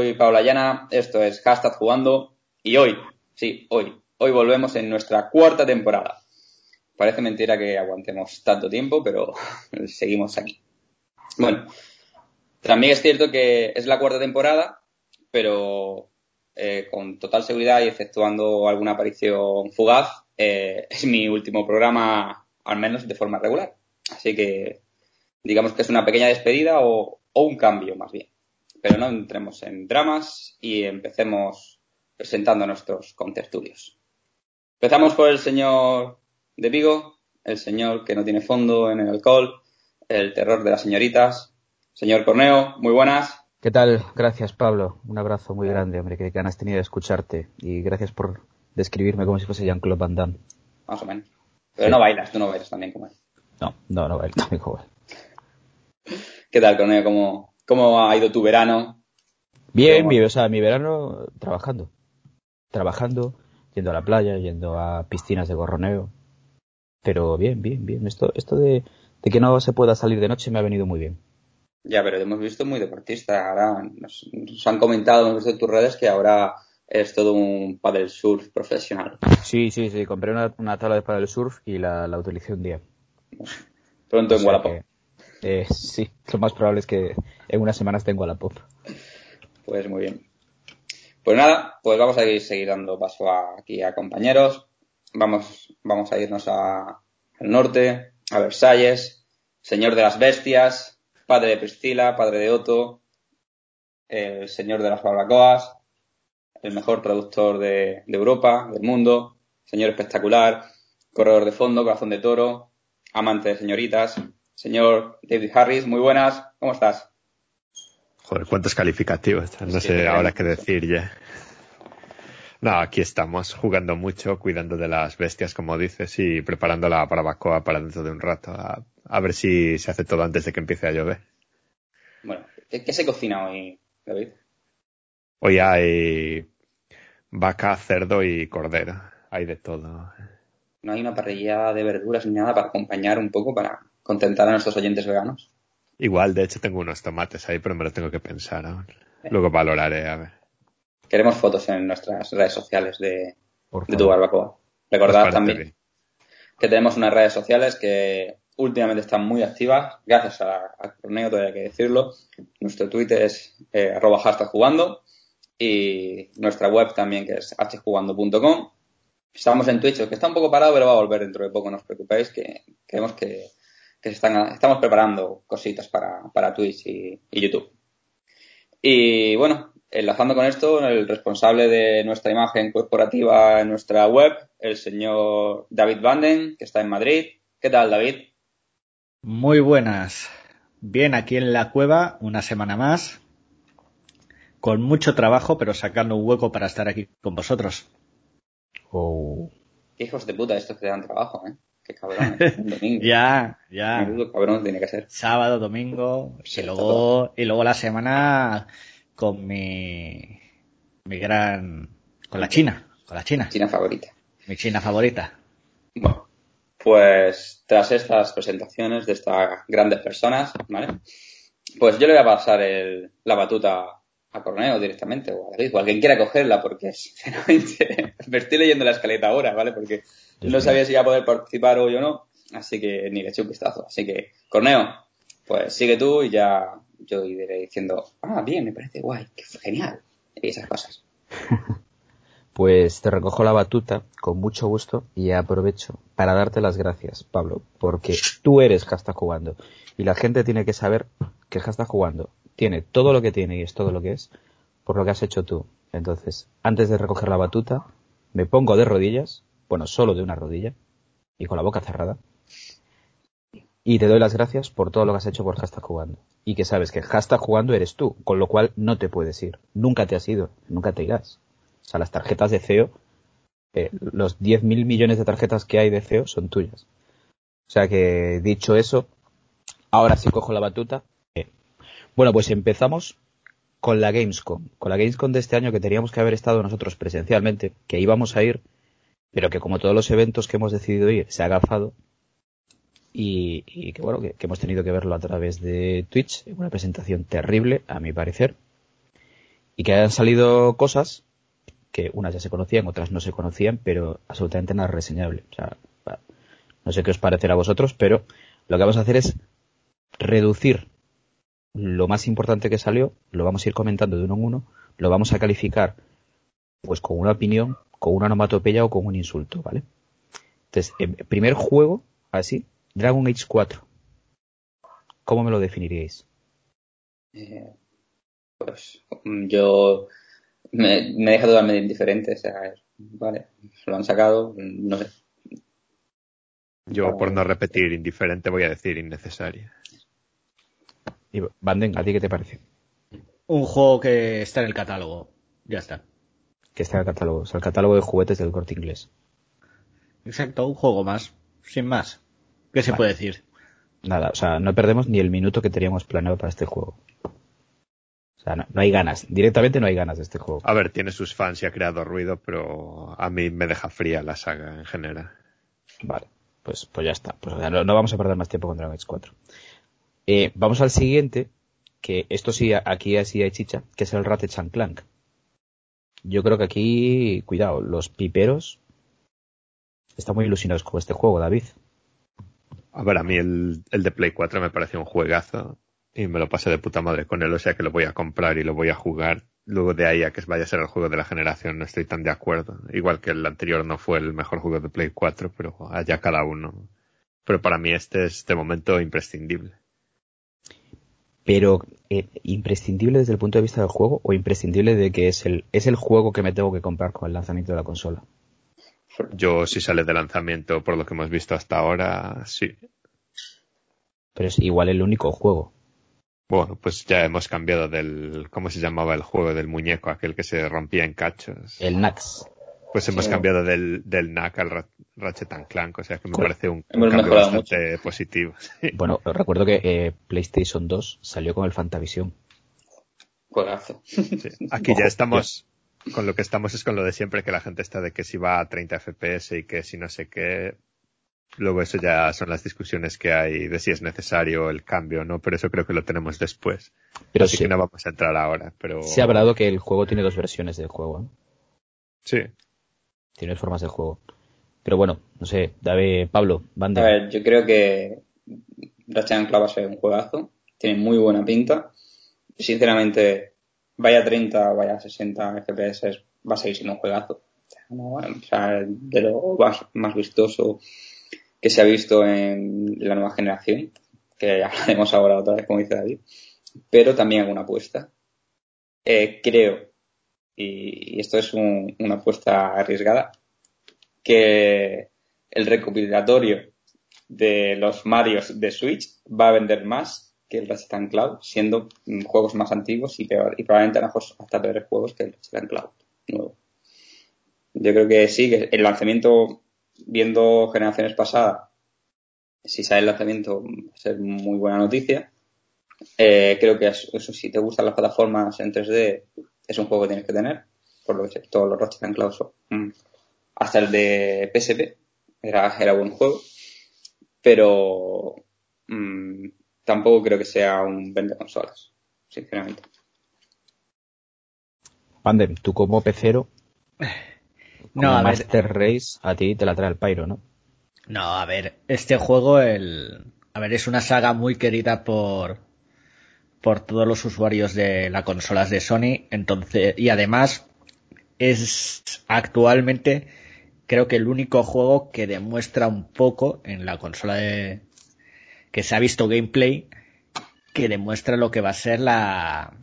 soy Paula Llana, esto es Hashtag Jugando y hoy, sí, hoy, hoy volvemos en nuestra cuarta temporada. Parece mentira que aguantemos tanto tiempo, pero seguimos aquí. Bueno, también es cierto que es la cuarta temporada, pero eh, con total seguridad y efectuando alguna aparición fugaz, eh, es mi último programa, al menos de forma regular. Así que digamos que es una pequeña despedida o, o un cambio más bien. Pero no entremos en dramas y empecemos presentando a nuestros contertulios. Empezamos por el señor de Vigo, el señor que no tiene fondo en el alcohol, el terror de las señoritas. Señor Corneo, muy buenas. ¿Qué tal? Gracias, Pablo. Un abrazo muy grande, hombre. Qué ganas tenido de escucharte. Y gracias por describirme como si fuese Jean-Claude Van Damme. Más o menos. Pero no bailas, tú no bailas también como él. No, no, no, no, no, hijo. ¿Qué tal, Corneo? ¿Cómo, ¿Cómo ha ido tu verano? Bien, mi, o sea, mi verano trabajando. Trabajando, yendo a la playa, yendo a piscinas de gorroneo. Pero bien, bien, bien. Esto, esto de, de que no se pueda salir de noche me ha venido muy bien. Ya, pero te hemos visto muy deportista. Ahora nos, nos han comentado, hemos visto en tus redes que ahora eres todo un paddle surf profesional. Sí, sí, sí. Compré una, una tabla de paddle surf y la, la utilicé un día. Pronto O en Wallapop. Eh, sí, lo más probable es que en unas semanas tengo a la pop. Pues muy bien. Pues nada, pues vamos a ir seguir dando paso a- aquí a compañeros. Vamos, vamos a irnos al norte, a Versalles, señor de las bestias, padre de Priscila, padre de Otto, el señor de las barbacoas, el mejor traductor de, de Europa, del mundo, señor espectacular, corredor de fondo, corazón de toro, amante de señoritas, señor David Harris, muy buenas, ¿cómo estás? Joder, cuántos calificativos. No sé ahora qué decir ya. No, aquí estamos jugando mucho, cuidando de las bestias, como dices, y preparando la barbacoa para dentro de un rato. A, a ver si se hace todo antes de que empiece a llover. Bueno, ¿qué, qué se cocina hoy, David? Hoy hay vaca, cerdo y cordero. Hay de todo. No hay una parrilla de verduras ni nada para acompañar un poco, para contentar a nuestros oyentes veganos. Igual, de hecho, tengo unos tomates ahí, pero me lo tengo que pensar aún. Luego valoraré, a ver. Queremos fotos en nuestras redes sociales de, de tu barbacoa. Recordad también que tenemos unas redes sociales que últimamente están muy activas, gracias a, a Corneo, todavía hay que decirlo. Nuestro Twitter es eh, arroba hashtag jugando y nuestra web también que es hjugando.com. Estamos en Twitch, que está un poco parado, pero va a volver dentro de poco, no os preocupéis, que creemos que, que se están, estamos preparando cositas para, para Twitch y, y YouTube. Y bueno, enlazando con esto, el responsable de nuestra imagen corporativa en nuestra web, el señor David Banden, que está en Madrid. ¿Qué tal, David? Muy buenas. Bien, aquí en la cueva, una semana más. Con mucho trabajo, pero sacando un hueco para estar aquí con vosotros. Oh. Qué hijos de puta estos que te dan trabajo, ¿eh? Qué cabrones. Un domingo. Ya, ya. Menudo cabrón tiene que ser. Sábado, domingo, Sí, y luego, y luego la semana con mi, mi gran, con la China, con la China, China favorita. mi China favorita. Bueno, pues tras estas presentaciones de estas grandes personas, ¿vale? Pues yo le voy a pasar el- la batuta a Corneo directamente, o a David, o a quien quiera cogerla, porque sinceramente me estoy leyendo la escaleta ahora, ¿vale? Porque Dios no mío. sabía si iba a poder participar hoy o no. Así que ni le eché un vistazo. Así que, Corneo, pues sigue tú y ya yo iré diciendo, ah, bien, me parece guay, que genial. Y esas cosas. Pues te recojo la batuta con mucho gusto y aprovecho para darte las gracias, Pablo, porque tú eres Hashtag Jugando y la gente tiene que saber que Hashtag Jugando tiene todo lo que tiene y es todo lo que es por lo que has hecho tú. Entonces, antes de recoger la batuta, me pongo de rodillas, bueno, solo de una rodilla y con la boca cerrada y te doy las gracias por todo lo que has hecho por Hashtag Jugando. Y que sabes que Hashtag Jugando eres tú, con lo cual no te puedes ir. Nunca te has ido, nunca te irás. O sea, las tarjetas de CEO, eh, los 10.000 millones de tarjetas que hay de CEO son tuyas. O sea que, dicho eso, ahora sí cojo la batuta. Eh, bueno, pues empezamos con la Gamescom. Con la Gamescom de este año que teníamos que haber estado nosotros presencialmente, que íbamos a ir, pero que como todos los eventos que hemos decidido ir se ha agafado y, y que bueno, que, hemos tenido que verlo a través de Twitch, una presentación terrible, a mi parecer, y que han salido cosas que unas ya se conocían, otras no se conocían, pero absolutamente nada reseñable. O sea, no sé qué os parecerá a vosotros, pero lo que vamos a hacer es reducir lo más importante que salió, lo vamos a ir comentando de uno en uno, lo vamos a calificar pues con una opinión, con una onomatopeya o con un insulto, ¿vale? Entonces, el primer juego, así, Dragon Age 4. ¿Cómo me lo definiríais? Eh, pues mm, yo me, me deja totalmente indiferente. O sea, vale, lo han sacado, no sé. Yo, por no repetir indiferente, voy a decir innecesaria. Y Banden, ¿a ti qué te parece? Un juego que está en el catálogo. Ya está. Que está en el catálogo, o sea, el catálogo de juguetes del corte inglés. Exacto, un juego más. Sin más. ¿Qué se Vale. puede decir? Nada, o sea, no perdemos ni el minuto que teníamos planeado para este juego. O sea, no, no hay ganas, directamente no hay ganas de este juego. A ver, tiene sus fans y ha creado ruido, pero a mí me deja fría la saga en general. Vale, pues, pues ya está. Pues o sea, no, no vamos a perder más tiempo con Dragon Age 4. Eh, vamos al siguiente, que esto sí, aquí así hay chicha, que es el Ratchet Clank. Yo creo que aquí, cuidado, los piperos están muy ilusionados con este juego, David. A ver, a mí el, el de Play 4 me pareció un juegazo y me lo pasé de puta madre con él, o sea que lo voy a comprar y lo voy a jugar. Luego de ahí a que vaya a ser el juego de la generación no estoy tan de acuerdo. Igual que el anterior no fue el mejor juego de Play 4, pero allá cada uno. Pero para mí este es de momento imprescindible. Pero, eh, ¿imprescindible desde el punto de vista del juego o imprescindible de que es el, es el juego que me tengo que comprar con el lanzamiento de la consola? Yo si sale de lanzamiento por lo que hemos visto hasta ahora, sí. Pero es igual el único juego. Bueno, pues ya hemos cambiado del, ¿cómo se llamaba el juego del muñeco, aquel que se rompía en cachos? El NAX. Pues hemos Sí. cambiado del, del NAC al Ra- Ratchet and Clank, o sea que me parece un, cambio bastante positivo. Bueno, recuerdo que eh, PlayStation 2 salió con el Fantavision. Juegazo. Sí. Aquí ya estamos, con lo que estamos es con lo de siempre, que la gente está de que si va a 30 FPS y que si no sé qué. Luego eso ya son las discusiones que hay de si es necesario el cambio, ¿no? Pero eso creo que lo tenemos después. Pero Así sí, que no vamos a entrar ahora, pero... se ha hablado que el juego tiene dos versiones del juego. ¿eh? Sí. Tiene dos formas de juego. Pero bueno, no sé, David, Pablo, A Bande. ver, yo creo que Ratchet Clank va a ser un juegazo. Tiene muy buena pinta. Sinceramente, vaya 30 o vaya 60 FPS, va a seguir siendo un juegazo. O sea, de lo más, más vistoso que se ha visto en la nueva generación, que hablaremos ahora otra vez, como dice David. Pero también hago una apuesta. Eh, creo, y, esto es un- una apuesta arriesgada, que el recopilatorio de los Marios de Switch va a vender más que el Ratchet Cloud, siendo juegos más antiguos y peor, y probablemente hasta peores juegos que el Ratchet Cloud nuevo. Yo creo que sí, que el lanzamiento, viendo generaciones pasadas, si sale el lanzamiento va a ser muy buena noticia. Eh, creo que eso, si te gustan las plataformas en 3D, es un juego que tienes que tener, por lo que todos los and Cloud son, mm, hasta el de PSP era, era buen juego, pero mm, tampoco creo que sea un vende consolas, sinceramente. Bande, tú como pecero, como No, a ver, Master Race, a ti te la trae el Pyro, ¿no? No, a ver, este juego, el, a ver, es una saga muy querida por, por todos los usuarios de las consolas de Sony, entonces, y además es actualmente creo que el único juego que demuestra un poco en la consola de, que se ha visto gameplay, que demuestra lo que va a ser la,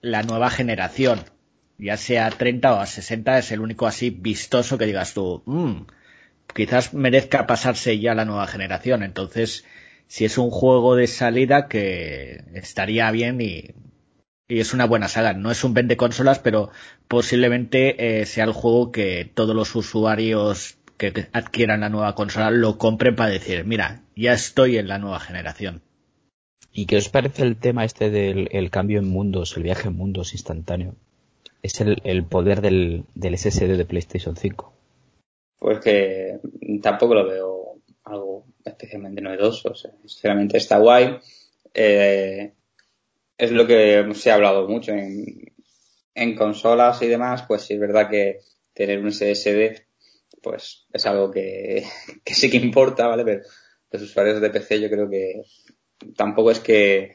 la nueva generación. Ya sea 30 o a 60 es el único así vistoso que digas tú, "Mm, quizás merezca pasarse ya la nueva generación. Entonces, si es un juego de salida que estaría bien y, y es una buena saga. No es un vende consolas, pero posiblemente eh, sea el juego que todos los usuarios que adquieran la nueva consola lo compren para decir, mira, ya estoy en la nueva generación. ¿Y qué os parece el tema este del el cambio en mundos, el viaje en mundos instantáneo? Es el, el poder del, del SSD de PlayStation 5. Pues que tampoco lo veo algo especialmente novedoso. O sea, sinceramente está guay. Eh, es lo que se ha hablado mucho en, en consolas y demás. Pues sí es verdad que tener un SSD pues es algo que, sí que importa, ¿vale? Pero los usuarios de PC yo creo que tampoco es que,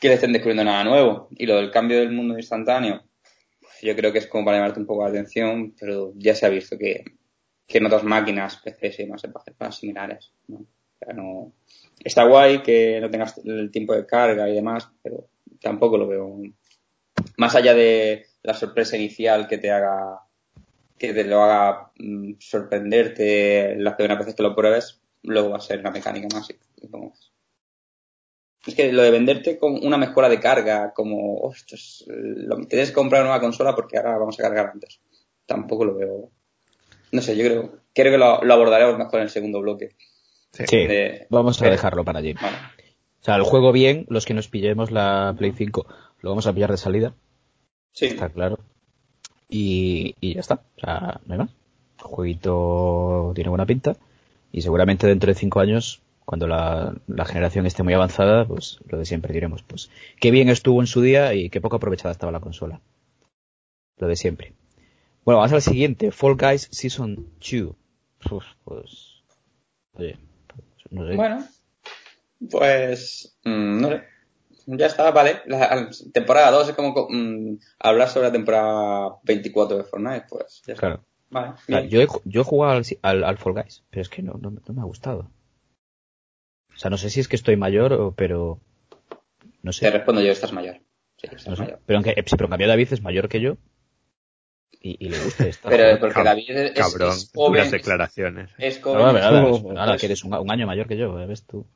que le estén descubriendo nada nuevo. Y lo del cambio del mundo instantáneo, yo creo que es como para llamarte un poco la atención, pero ya se ha visto que, que en otras máquinas, PCs y demás, cosas similares. ¿no? Está guay que no tengas el tiempo de carga y demás, pero tampoco lo veo. Más allá de la sorpresa inicial que te haga, que te lo haga mm, sorprenderte las primeras veces que lo pruebes, luego va a ser una mecánica más. y- más. Es que lo de venderte con una mejora de carga, como, ostras, lo, tienes que comprar una nueva consola porque ahora vamos a cargar antes. Tampoco lo veo. No sé, yo creo, creo que lo, lo abordaremos mejor en el segundo bloque. Sí. De- vamos a de- dejarlo para allí. Vale. O sea, el juego bien, los que nos pillemos la Play 5 lo vamos a pillar de salida, Sí, está claro. Y, y ya está, o sea, no hay más. El jueguito tiene buena pinta y seguramente dentro de cinco años, cuando la, la generación esté muy avanzada, pues lo de siempre diremos, pues qué bien estuvo en su día y qué poco aprovechada estaba la consola. Lo de siempre. Bueno, vamos al siguiente, Fall Guys Season 2. Uf, pues, oye, pues, no sé. Bueno, pues mm, no sé. Ya está, vale. La, temporada 2 es como co- mm, hablar sobre la temporada 24 de Fortnite, pues ya está. Claro. Vale, yo, he, yo he jugado al, al, al Fall Guys, pero es que no, no, no me ha gustado. O sea, no sé si es que estoy mayor o, pero, no Te sé. respondo yo, estás mayor. Sí, estás no sé. mayor. Pero aunque, eh, pero en cambio David es mayor que yo y, y le gusta esta. Pero porque Cab- David es, Cabrón, es joven. declaraciones. es No, joven. no, nada, que eres un, un año mayor que yo, ya ves tú.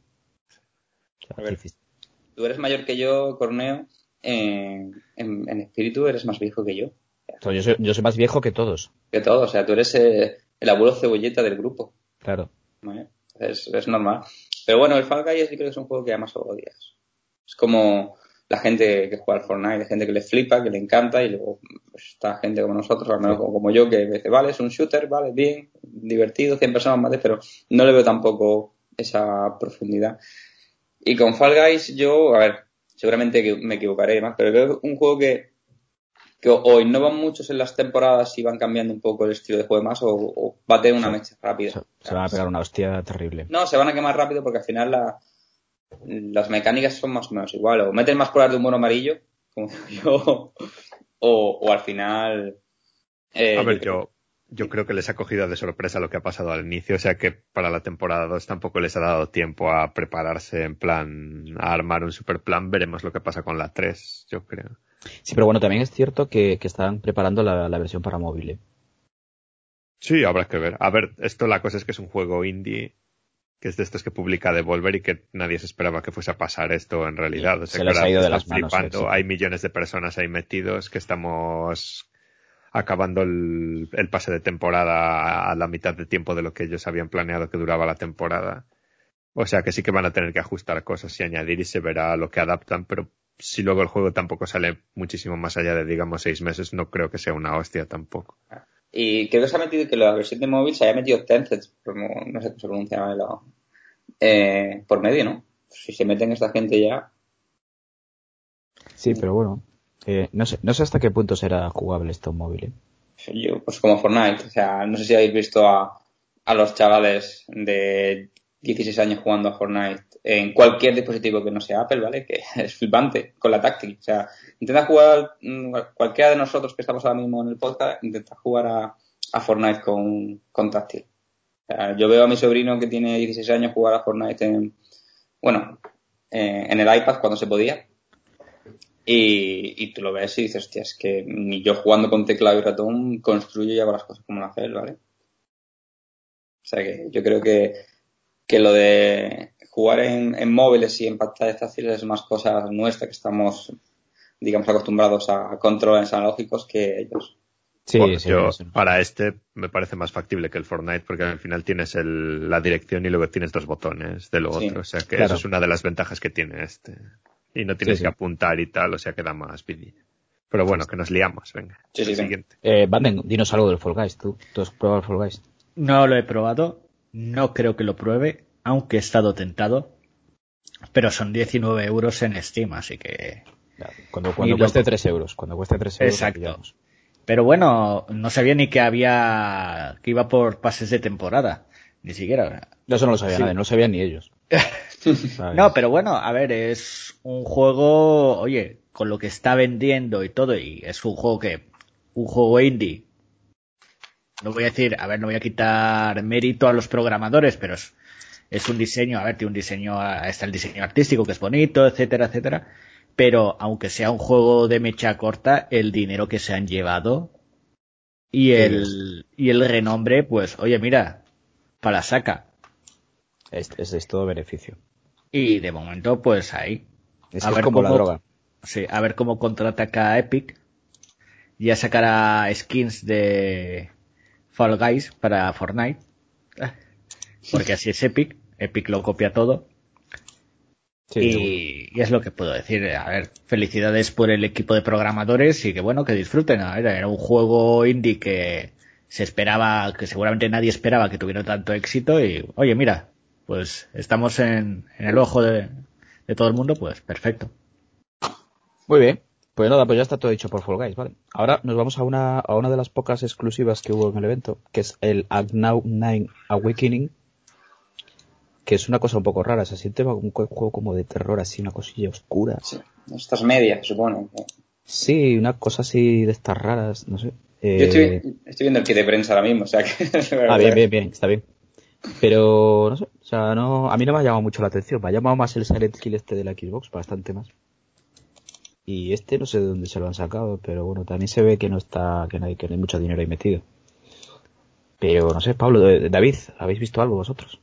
Tú eres mayor que yo, Corneo. En, en, en espíritu eres más viejo que yo. Sea, yo, soy, yo soy más viejo que todos, Que todo. O sea, tú eres eh, el abuelo cebolleta del grupo. claro. ¿vale? Es, es normal. Pero bueno, el Fall Guys yo creo que es un juego que además odias. Es como la gente que juega al Fortnite, hay gente que le flipa, que le encanta, y luego pues, está gente como nosotros, al menos como, como yo, que dice, vale, es un shooter, vale, bien, divertido, 100 personas más, pero no le veo tampoco esa profundidad. Y con Fall Guys yo, a ver, seguramente que me equivocaré más, pero veo un juego que, que o, innovan muchos en las temporadas y van cambiando un poco el estilo de juego más, o, o va a tener una mecha rápida. Se, se van a pegar una hostia terrible. No, se van a quemar rápido porque al final la, las mecánicas son más o menos igual. O meten más pruebas de humor amarillo, como yo, o, o al final... eh, A ver, yo, yo creo que les ha cogido de sorpresa lo que ha pasado al inicio, o sea que para la temporada 2 tampoco les ha dado tiempo a prepararse en plan, a armar un super plan. Veremos lo que pasa con la 3, yo creo. Sí, pero bueno, también es cierto que, que están preparando la, la versión para móvil. ¿eh? Sí, habrá que ver. A ver, esto la cosa es que es un juego indie, que es de estos que publica Devolver y que nadie se esperaba que fuese a pasar esto en realidad. O sea, Se les ha ido de estás las manos, flipando. Hay millones de personas ahí metidos que estamos acabando el, el pase de temporada a la mitad de tiempo de lo que ellos habían planeado que duraba la temporada. O sea que sí que van a tener que ajustar cosas y añadir y se verá lo que adaptan, pero si luego el juego tampoco sale muchísimo más allá de, digamos, seis meses, no creo que sea una hostia tampoco. Y creo que se ha metido que la versión de móvil se haya metido Tencent, como no sé cómo se pronuncia eh, por medio, ¿no? Si se meten esta gente ya... Sí, pero bueno. eh, no, sé, no sé hasta qué punto será jugable esto en móvil. ¿eh? Yo, pues como Fortnite, o sea, no sé si habéis visto a, a los chavales de 16 años jugando a Fortnite en cualquier dispositivo que no sea Apple, ¿vale? Que es flipante con la táctil. O sea, intenta jugar, mm, cualquiera de nosotros que estamos ahora mismo en el podcast, intenta jugar a, Fortnite con, con táctil. O sea, yo veo a mi sobrino que tiene 16 años jugar a Fortnite en, bueno, eh, en el iPad cuando se podía. Y, y tú lo ves y dices, hostia, es que ni yo jugando con teclado y ratón construyo y hago las cosas como lo hace él, ¿vale? O sea que yo creo que, que lo de jugar en, en móviles y en pantallas táctiles es más cosa nuestra que estamos, digamos, acostumbrados a controles analógicos que ellos. Sí, Bueno, sí, yo, sí. para este me parece más factible que el Fortnite porque al final tienes el- la dirección y luego tienes dos botones de lo Sí, otro. O sea que claro. eso es una de las ventajas que tiene este. Y no tienes Sí, que sí. apuntar y tal, o sea que da más vidilla. Pero bueno, que nos liamos, venga. Sí, sí. siguiente. Eh, Banden, dinos algo del Fall Guys, ¿tú? ¿Tú has probado el Fall Guys? No lo he probado, no creo que lo pruebe, aunque he estado tentado. Pero son 19 euros en Steam, así que... Cuando, cuando cueste loco. 3 euros. Cuando cueste 3 euros. Exacto. Pero bueno, no sabía ni que había... que iba por pases de temporada. Ni siquiera. Eso no lo sabía Sí. nadie, no lo sabían ni ellos. No, pero bueno, a ver, es un juego, oye, con lo que está vendiendo y todo, y es un juego que, un juego indie. No voy a decir, a ver, no voy a quitar mérito a los programadores, pero es, es un diseño, a ver, tiene un diseño, ah, está el diseño artístico que es bonito, etcétera, etcétera. Pero aunque sea un juego de mecha corta, el dinero que se han llevado y el, y el renombre, pues, oye, mira, para saca. Es, es, es todo beneficio. Y de momento, pues ahí. Es, A ver como la cómo- droga. Sí, a ver cómo contraataca Epic. Ya sacará skins de Fall Guys para Fortnite. Porque así es Epic. Epic lo copia todo. Sí, y, y es lo que puedo decir. A ver, felicidades por el equipo de programadores y que bueno, que disfruten. A ver, era un juego indie que se esperaba, que seguramente nadie esperaba que tuviera tanto éxito y oye, mira, pues estamos en, en el ojo de, de todo el mundo, pues perfecto. Muy bien. Pues nada, pues ya está todo dicho por Fall Guys, ¿vale? Ahora nos vamos a una, a una de las pocas exclusivas que hubo en el evento, que es el Agnow 9 Awakening, que es una cosa un poco rara, se siente un juego como de terror, así, una cosilla oscura. Sí. Estas medias, supongo. Sí, una cosa así de estas raras, no sé. Eh, Yo estoy, estoy viendo el kit de prensa ahora mismo, o sea que... Ah, bien, bien, bien, está bien. Pero, no sé, o sea, no, a mí no me ha llamado mucho la atención, me ha llamado más el Silent Hill este de la Xbox, bastante más. Y este no sé de dónde se lo han sacado, pero bueno, también se ve que no está, que no hay, que no hay mucho dinero ahí metido. Pero no sé, Pablo, eh, David, ¿habéis visto algo vosotros?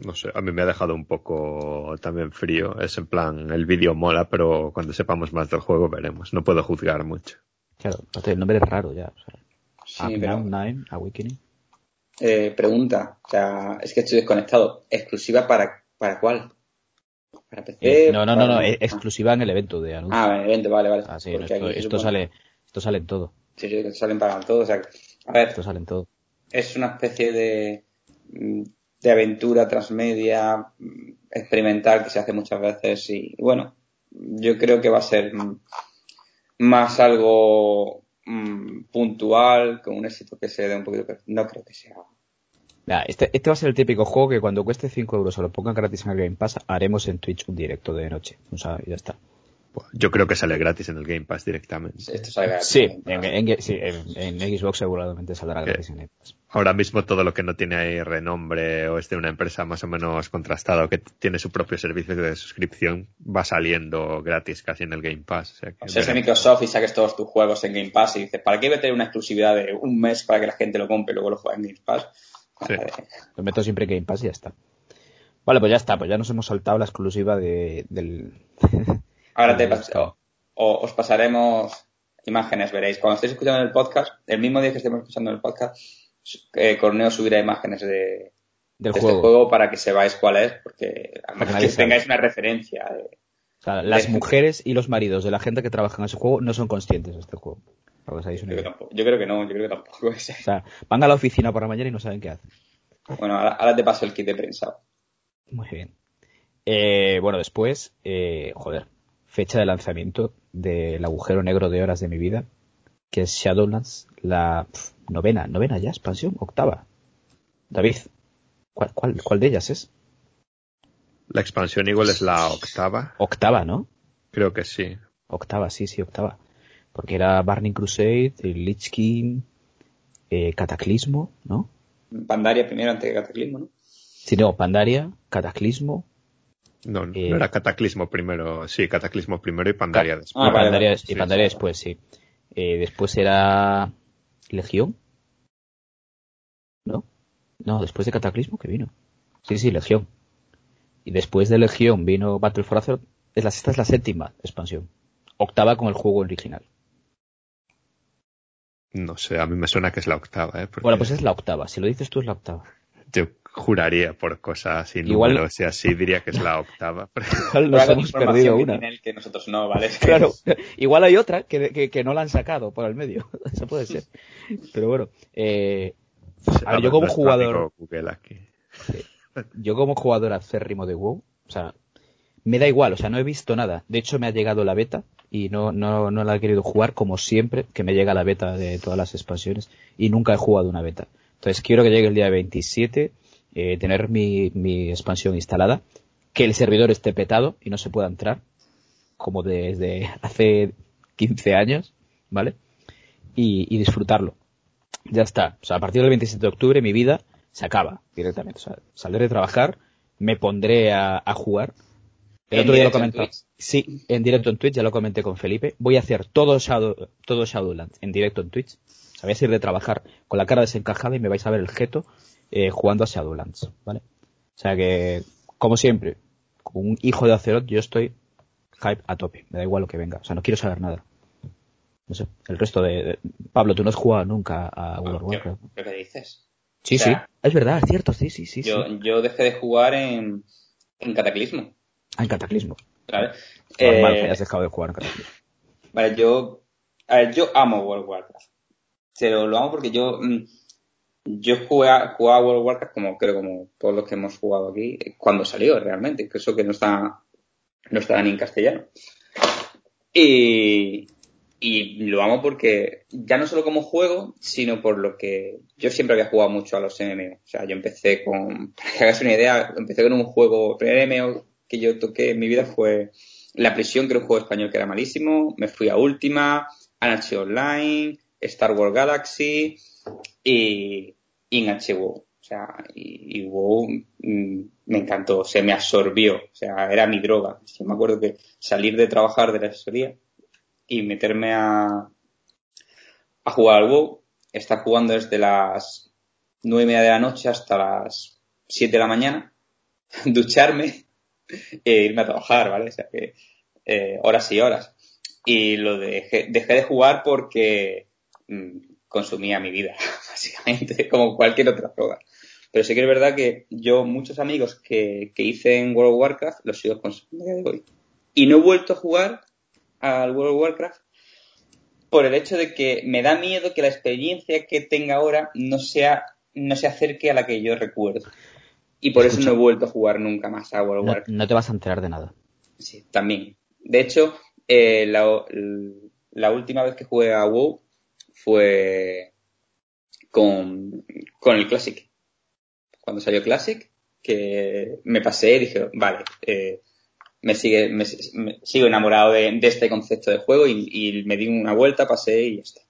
No sé, a mí me ha dejado un poco también frío. Es en plan, el vídeo mola, pero cuando sepamos más del juego veremos. No puedo juzgar mucho. Claro, el nombre es raro ya. O sea, Sí, Up, pero... Down, Nine, Awakening. Eh, pregunta, o sea, es que estoy desconectado. ¿Exclusiva para, para cuál? ¿Para PC? Eh, no, no, no, no, es exclusiva en el evento de anuncio. Ah, en el evento, vale, vale. Ah, sí, no, esto, supone- sale, esto sale en todo, Sí, sí, que salen para todos. O sea, a ver, esto sale en todo. es una especie de, mm, de aventura transmedia mm, experimental que se hace muchas veces y bueno, yo creo que va a ser mm, más algo mm, puntual, con un éxito que se dé un poquito, pero no creo que sea. Mira, este, este va a ser el típico juego que cuando cueste 5 euros o lo pongan gratis en el Game Pass, haremos en Twitch un directo de noche. O sea, y ya está. Yo creo que sale gratis en el Game Pass directamente. Esto sale gratis. Sí, en, en- sí, en- en Xbox seguramente saldrá ¿Qué? gratis en Game Pass. Ahora mismo todo lo que no tiene ahí renombre o es de una empresa más o menos contrastada o que tiene su propio servicio de suscripción va saliendo gratis casi en el Game Pass. O sea, que O sea, es de. Microsoft y saques todos tus juegos en Game Pass y dices, ¿para qué voy a tener una exclusividad de un mes para que la gente lo compre y luego lo juegue en Game Pass? Sí. Lo meto siempre en Game Pass y ya está. Vale, pues ya está, pues ya nos hemos saltado la exclusiva de, del... Ahora te o, os pasaremos imágenes, veréis. Cuando estéis escuchando el podcast, el mismo día que estemos escuchando el podcast, eh, Corneo subirá imágenes de, del de juego. este juego para que sepáis cuál es, porque además que tengáis una referencia. de- O sea, las de- mujeres y los maridos de la gente que trabaja en ese juego no son conscientes de este juego. Para que os hagáis una yo, creo que tampoco- yo creo que no, yo creo que tampoco es. O sea, van a la oficina por la mañana y no saben qué hacen. Bueno, ahora, ahora te paso el kit de prensa. Muy bien. Eh, bueno, después, eh, joder, fecha de lanzamiento del agujero negro de horas de mi vida, que es Shadowlands, la pf, novena, novena ya, expansión, octava. David, ¿cuál, cuál, cuál de ellas es? La expansión igual es la octava. Octava, ¿no? Creo que sí. Octava, sí, sí, octava. Porque era Burning Crusade, el Lich King, eh, Cataclismo, ¿no? Pandaria primero antes de Cataclismo, ¿no? Sí, no, Pandaria, Cataclismo. No, no Eh, era Cataclismo primero. Sí, Cataclismo primero y Pandaria Ca- después. Ah, vale, Pandaria, vale. y Sí, Pandaria sí. después, sí. Eh, después era Legión. ¿No? No, después de Cataclismo, que vino? Sí, sí, Legión. Y después de Legión vino Battle for Azeroth. Es la, esta es la séptima expansión. Octava con el juego original. No sé, a mí me suena que es la octava, ¿eh? Porque Bueno, pues es la octava. Si lo dices tú es la octava. Yo juraría por cosas y Igual- números y así diría que es la octava. Igual nos hemos perdido que una. tiene él que nosotros no, ¿vale? Claro, igual hay otra que, que, que no la han sacado por el medio. Eso puede ser. Pero bueno, eh, a ver, yo como jugador, aquí. yo como jugador acérrimo de WoW, o sea, me da igual, o sea, no he visto nada. De hecho, me ha llegado la beta y no, no, no la he querido jugar como siempre que me llega la beta de todas las expansiones y nunca he jugado una beta. Entonces quiero que llegue el día 27, eh, tener mi, mi expansión instalada, que el servidor esté petado y no se pueda entrar, como desde hace 15 años, ¿vale? Y, disfrutarlo. Ya está. O sea, a partir del 27 de octubre mi vida se acaba directamente. O sea, saldré de trabajar, me pondré a jugar. El ¿En otro día lo comenté. Sí, en directo en Twitch, ya lo comenté con Felipe. Voy a hacer todo, Shadow, todo Shadowlands en directo en Twitch. O sea, voy a salir de trabajar con la cara desencajada y me vais a ver el jeto eh, jugando a Shadowlands, ¿vale? O sea que, como siempre, como un hijo de Azeroth, yo estoy hype a tope. Me da igual lo que venga. O sea, no quiero saber nada. No sé, el resto de... de- Pablo, tú no has jugado nunca a World of Warcraft. ¿Qué, qué dices? Sí, o sea, sí. Es verdad, es cierto, sí, sí, sí. yo, sí. yo dejé de jugar en, en Cataclismo, en Cataclismo. Eh, que hayas dejado de jugar en Cataclismo. Vale, yo, a ver, yo amo World of Warcraft. Pero lo amo porque yo, mm, yo jugué a, a World of Warcraft como creo como todos los que hemos jugado aquí, cuando salió realmente, que eso que no está, no está ni en castellano. Y, y lo amo porque ya no solo como juego, sino por lo que yo siempre había jugado mucho a los MMO. O sea, yo empecé con, para que hagas una idea, empecé con un juego, primer MMO que yo toqué en mi vida fue La Prisión, que era un juego español que era malísimo, me fui a Última, Anarchy Online, Star Wars Galaxy y, y enganché WoW. O sea, y, y WoW me encantó, se me absorbió, o sea, era mi droga. Yo me acuerdo que salir de trabajar de la asesoría y meterme a, a jugar al WoW, estar jugando desde las nueve y media de la noche hasta las siete de la mañana, ducharme e irme a trabajar, ¿vale? O sea que eh, horas y horas. Y lo dejé, dejé de jugar porque mm, consumía mi vida, básicamente, como cualquier otra droga. Pero sí que es verdad que yo, muchos amigos que, que hice en World of Warcraft, los sigo consumiendo hoy. Y no he vuelto a jugar al World of Warcraft por el hecho de que me da miedo que la experiencia que tenga ahora no sea no se acerque a la que yo recuerdo. Y por eso no he vuelto a jugar nunca más a World of No, te vas a enterar de nada. Sí, también. De hecho, eh, la, la última vez que jugué a WoW fue con, con el Classic. Cuando salió Classic, que me pasé y dije, vale, eh, me sigue, me, me sigo enamorado de, de este concepto de juego y, y me di una vuelta, pasé y ya está.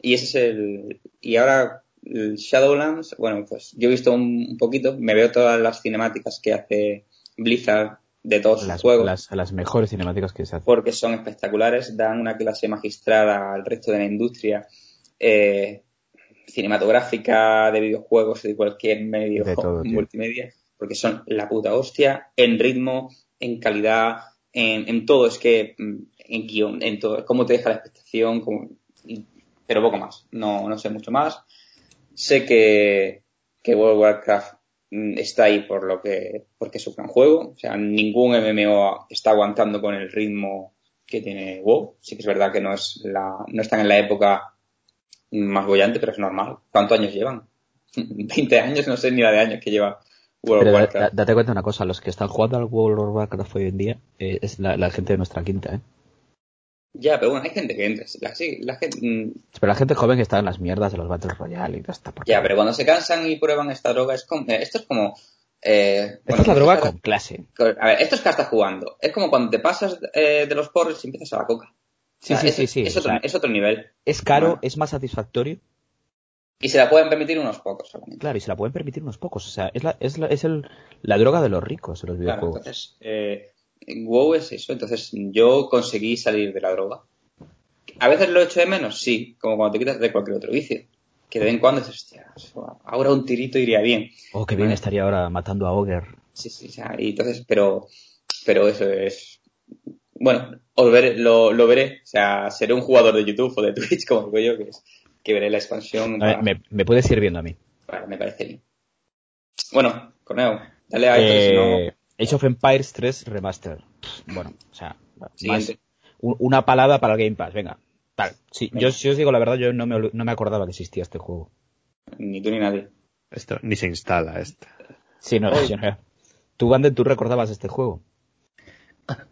Y ese es el, y ahora Shadowlands, bueno, pues yo he visto un, un poquito, me veo todas las cinemáticas que hace Blizzard de todos sus Las, juegos las, las mejores cinemáticas que se hacen. porque son espectaculares, dan una clase magistral al resto de la industria eh, cinematográfica, de videojuegos, de cualquier medio De todo, tío. multimedia, porque son la puta hostia en ritmo, en calidad, en, en todo, es que mm, en guion, en todo, cómo te deja la expectación, cómo- pero poco más, no, no sé mucho más. Sé que, que World of Warcraft mm, está ahí por lo que, porque es un gran juego, o sea, ningún MMO está aguantando con el ritmo que tiene WoW, sí que es verdad que no es la, no están en la época más bollante, pero es normal. ¿Cuántos años llevan? 20 años, no sé ni la de años que lleva World of Warcraft. da- date cuenta de una cosa, los que están jugando al World of Warcraft hoy en día eh, es la, la gente de nuestra quinta, ¿eh? Ya, pero bueno, hay gente que entra. La, sí, la gente, mm, Pero la gente joven que está en las mierdas de los Battle Royale y toda esta porquería. ya, pero cuando se cansan y prueban esta droga, es como, eh, esto es como... Eh, Esta bueno, es la droga con clase. A ver, esto es que estás jugando. Es como cuando te pasas eh, de los porros y empiezas a la coca. O Sí, sea, sí, es, sí, sí. Es o otro, sea, es otro nivel. es caro, Bueno. es más satisfactorio. Y se la pueden permitir unos pocos solamente. Claro, y se la pueden permitir unos pocos. O sea, es la, es la, es el, la droga de los ricos en los Claro, videojuegos. entonces, eh, WoW es eso. Entonces, yo conseguí salir de la droga. A veces lo echo de menos, sí, como cuando te quitas de cualquier otro vicio. Que de vez en cuando dices, hostia, ahora un tirito iría bien. Oh, qué bien Bueno. estaría ahora matando a Ogre. Sí, sí, o sea, y entonces, pero, pero eso es. Bueno, os veré- lo, lo veré. O sea, seré un jugador de YouTube o de Twitch, como digo yo, que, es, que veré la expansión. Ver, me, me puedes ir viendo a mí. para- me parece bien. Bueno, Corneo, dale a esto, si no. Age of Empires 3 Remaster. Bueno, o sea, más- Siguiente. un- una palabra para el Game Pass, venga. Tal. Sí, Venga. yo, si os digo la verdad, yo no me, no me acordaba que existía este juego. Ni tú ni nadie. Esto ni se instala esto. Sí, no, yo no- Tú, Banden, tú recordabas este juego.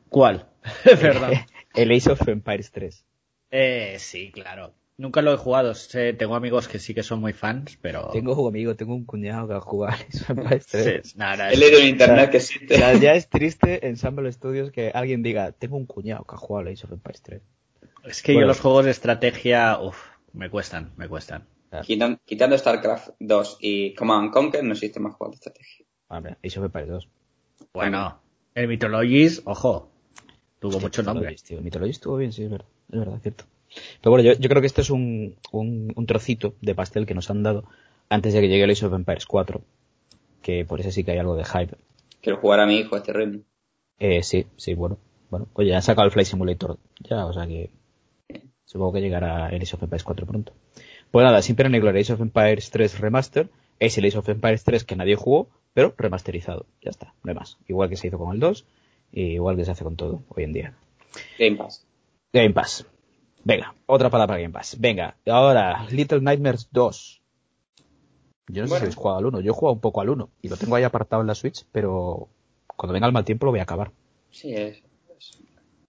¿Cuál? Es verdad. El Age of Empires 3. Eh, sí, claro. Nunca lo he jugado. Sé- tengo amigos que sí que son muy fans, pero... Tengo un amigo, tengo un cuñado que juega al Age of Empires 3. Sí, nada, nada, He leído en internet que O existe. sea, ya es triste en Summer Studios que alguien diga, tengo un cuñado que ha jugado al Age of Empires 3. Es que Bueno. yo los juegos de estrategia, uff, me cuestan, me cuestan. Quitan- quitando StarCraft 2 y Command and Conquer, no existe más juegos de estrategia. Hombre, Age of Empires 2. Bueno, el Mythologies, ojo, tuvo Hostia, mucho nombre. Mythologies, tío. Mythologies estuvo bien, sí, es verdad. Es verdad, es cierto. Pero bueno, yo, yo creo que este es un, un, un trocito de pastel que nos han dado antes de que llegue el Age of Empires 4. Que por eso sí que hay algo de hype. Quiero jugar a mi hijo a este ritmo. Eh, sí, sí, bueno. Bueno, oye, han sacado el Flight Simulator ya, o sea que supongo que llegará el Age of Empires 4 pronto. Pues nada, sin pena ni gloria, Age of Empires 3 Remaster es el Age of Empires 3 que nadie jugó, pero remasterizado. Ya está, no hay más. Igual que se hizo con el 2 y igual que se hace con todo hoy en día. Game Pass. Game Pass. Venga, otra palabra para Game Pass. Venga, ahora, Little Nightmares 2. Yo no sé si habéis jugado al 1. Yo he jugado un poco al 1 y lo tengo ahí apartado en la Switch, pero cuando venga el mal tiempo lo voy a acabar. Sí, es. es-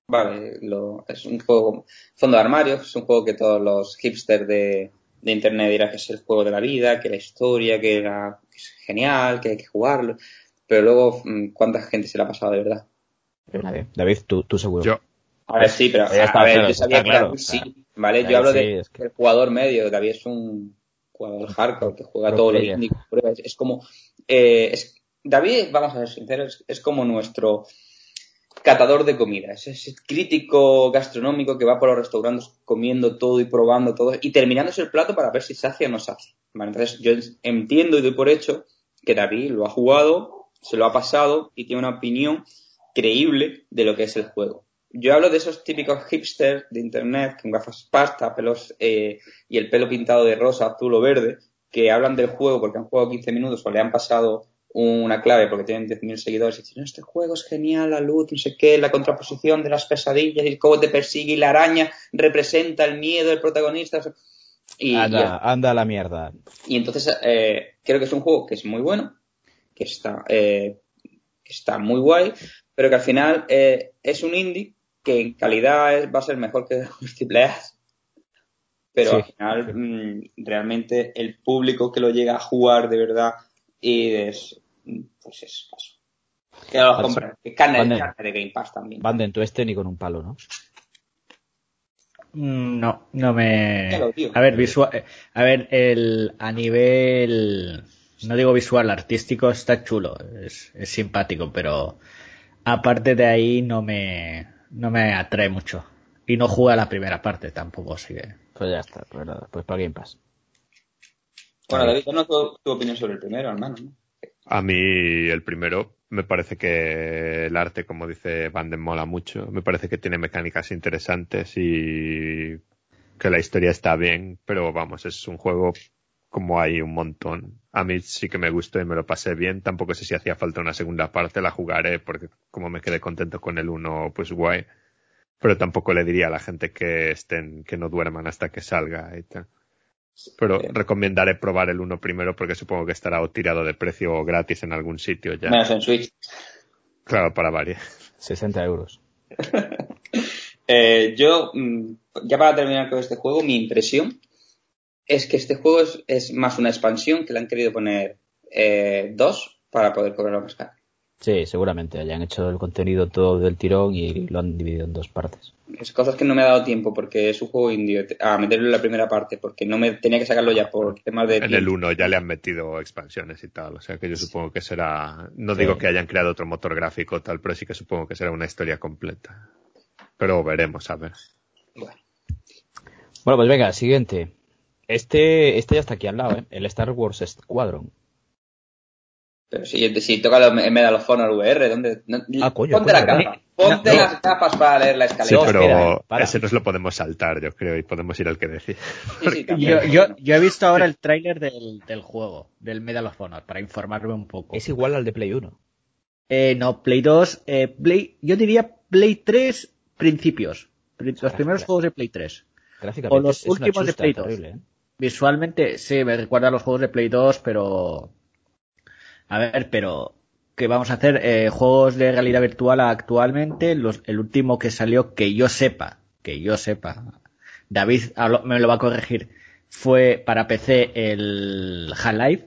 Vale, lo, es un juego fondo de armario, es un juego que todos los hipsters de, de internet dirán que es el juego de la vida, que la historia, que, era, que es genial, que hay que jugarlo. Pero luego, mm, ¿cuánta gente se la ha pasado de verdad? David, David, tú, tú seguro. Yo, A ver, sí, pero a ver, claro, yo sabía que claro, sí, claro. ¿vale? Yo hablo sí, de es que- del jugador medio, David es un jugador hardcore que juega todo lo indie, pruebas, es como, eh, es- David, vamos a ser sinceros, es, es como nuestro catador de comida, es ese crítico gastronómico que va por los restaurantes comiendo todo y probando todo y terminándose el plato para ver si sacia o no sacia. Vale, entonces yo entiendo y doy por hecho que David lo ha jugado, se lo ha pasado y tiene una opinión creíble de lo que es el juego. Yo hablo de esos típicos hipsters de internet con gafas pasta, pelos eh, y el pelo pintado de rosa, azul o verde, que hablan del juego porque han jugado 15 minutos o le han pasado una clave porque tienen 10.000 seguidores y dicen, "No, este juego es genial, la luz, no sé qué, la contraposición de las pesadillas y cómo te persigue y la araña representa el miedo del protagonista. Y, y- anda, anda a la mierda. y entonces eh, creo que es un juego que es muy bueno, que está, eh, que está muy guay, pero que al final eh, es un indie que en calidad va a ser mejor que los triple A. Pero Sí. al final mm, realmente el público que lo llega a jugar de verdad y es pues es paso. Que lo Vale, compren. Que carne, de Game Pass también. Banden, tú este ni con un palo, ¿no? Mm, No, no me. A ver, visual, eh, a ver, el a nivel, no digo visual, artístico está chulo, es, es simpático, pero aparte de ahí no me, no me atrae mucho. Y no juega la primera parte tampoco, así que. Pues ya está, pues nada, pues para Game Pass. Bueno, David, no tu, tu opinión sobre el primero, hermano. ¿no? A mí el primero me parece que el arte, como dice Vanden, mola mucho. Me parece que tiene mecánicas interesantes y que la historia está bien, pero vamos, es un juego como hay un montón. A mí sí que me gustó y me lo pasé bien. Tampoco sé si hacía falta una segunda parte, la jugaré porque como me quedé contento con el uno, pues guay. Pero tampoco le diría a la gente que estén, que no duerman hasta que salga y tal. Pero Sí. recomendaré probar el uno primero porque supongo que estará o tirado de precio o gratis en algún sitio ya. Menos en Switch. Claro, para varias. 60 euros. Eh, yo, mm, ya para terminar con este juego, mi impresión es que este juego es, es más una expansión que le han querido poner eh, dos para poder cobrarlo más caro. Sí, seguramente hayan hecho el contenido todo del tirón y lo han dividido en dos partes. Es cosas que no me ha dado tiempo porque es un juego indio a meterlo en la primera parte porque no me tenía que sacarlo ya por temas de En el tiempo. 1 ya le han metido expansiones y tal, o sea que yo supongo que será, no digo que hayan creado otro motor gráfico o tal, pero sí que supongo que será una historia completa. Pero veremos, a ver. Bueno, Bueno, pues venga, siguiente. Este, este ya está aquí al lado, ¿eh? El Star Wars Squadron. pero si, si toca en Medal of Honor VR, ¿dónde? no- Ah, coño, ponte coño, la no. capa, ponte No. las capas para leer la Sí, escalera. No, pero espera, para. ese nos lo podemos saltar, yo creo, y podemos ir al que decir. Sí, sí, también, Yo, yo, he visto ahora el tráiler del, del juego, del Medal of Honor, para informarme un poco. Es igual al de Play 1. Eh, no, Play 2, eh, Play, yo diría Play 3 principios. Pri- Los primeros juegos de Play 3. Gráficamente O los últimos de Play 2. terrible, ¿eh? Visualmente, sí, me recuerda a los juegos de Play 2, pero... A ver, pero... ¿Qué vamos a hacer? Eh, juegos de realidad virtual actualmente, los, el último que salió, que yo sepa, que yo sepa, David me lo va a corregir, fue para PC el Half-Life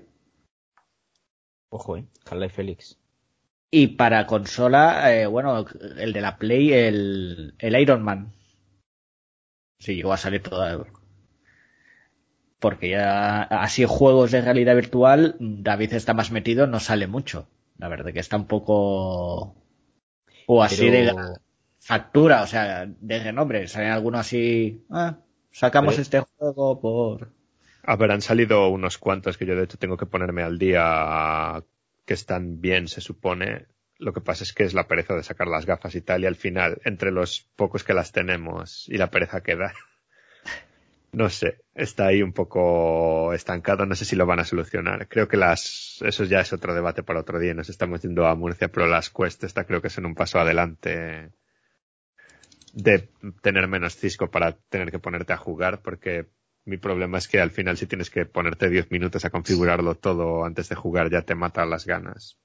Ojo, ¿eh? Half-Life Felix. y para consola, eh, bueno, el de la Play, el, el Iron Man. Sí, llegó a salir todo. Porque ya así juegos de realidad virtual, David está más metido, no sale mucho. La verdad que está un poco... O así Pero- de factura, o sea, de renombre. Salen algunos así... Ah, sacamos Pero- este juego por... A ver, han salido unos cuantos que yo de hecho tengo que ponerme al día que están bien, se supone. Lo que pasa es que es la pereza de sacar las gafas y tal, y al final, entre los pocos que las tenemos y la pereza que da, no sé, está ahí un poco estancado, no sé si lo van a solucionar. Creo que las, eso ya es otro debate para otro día, nos estamos yendo a Murcia, pero las Quest esta creo que son un paso adelante de tener menos cisco para tener que ponerte a jugar, porque mi problema es que al final si tienes que ponerte 10 minutos a configurarlo todo antes de jugar ya te mata las ganas.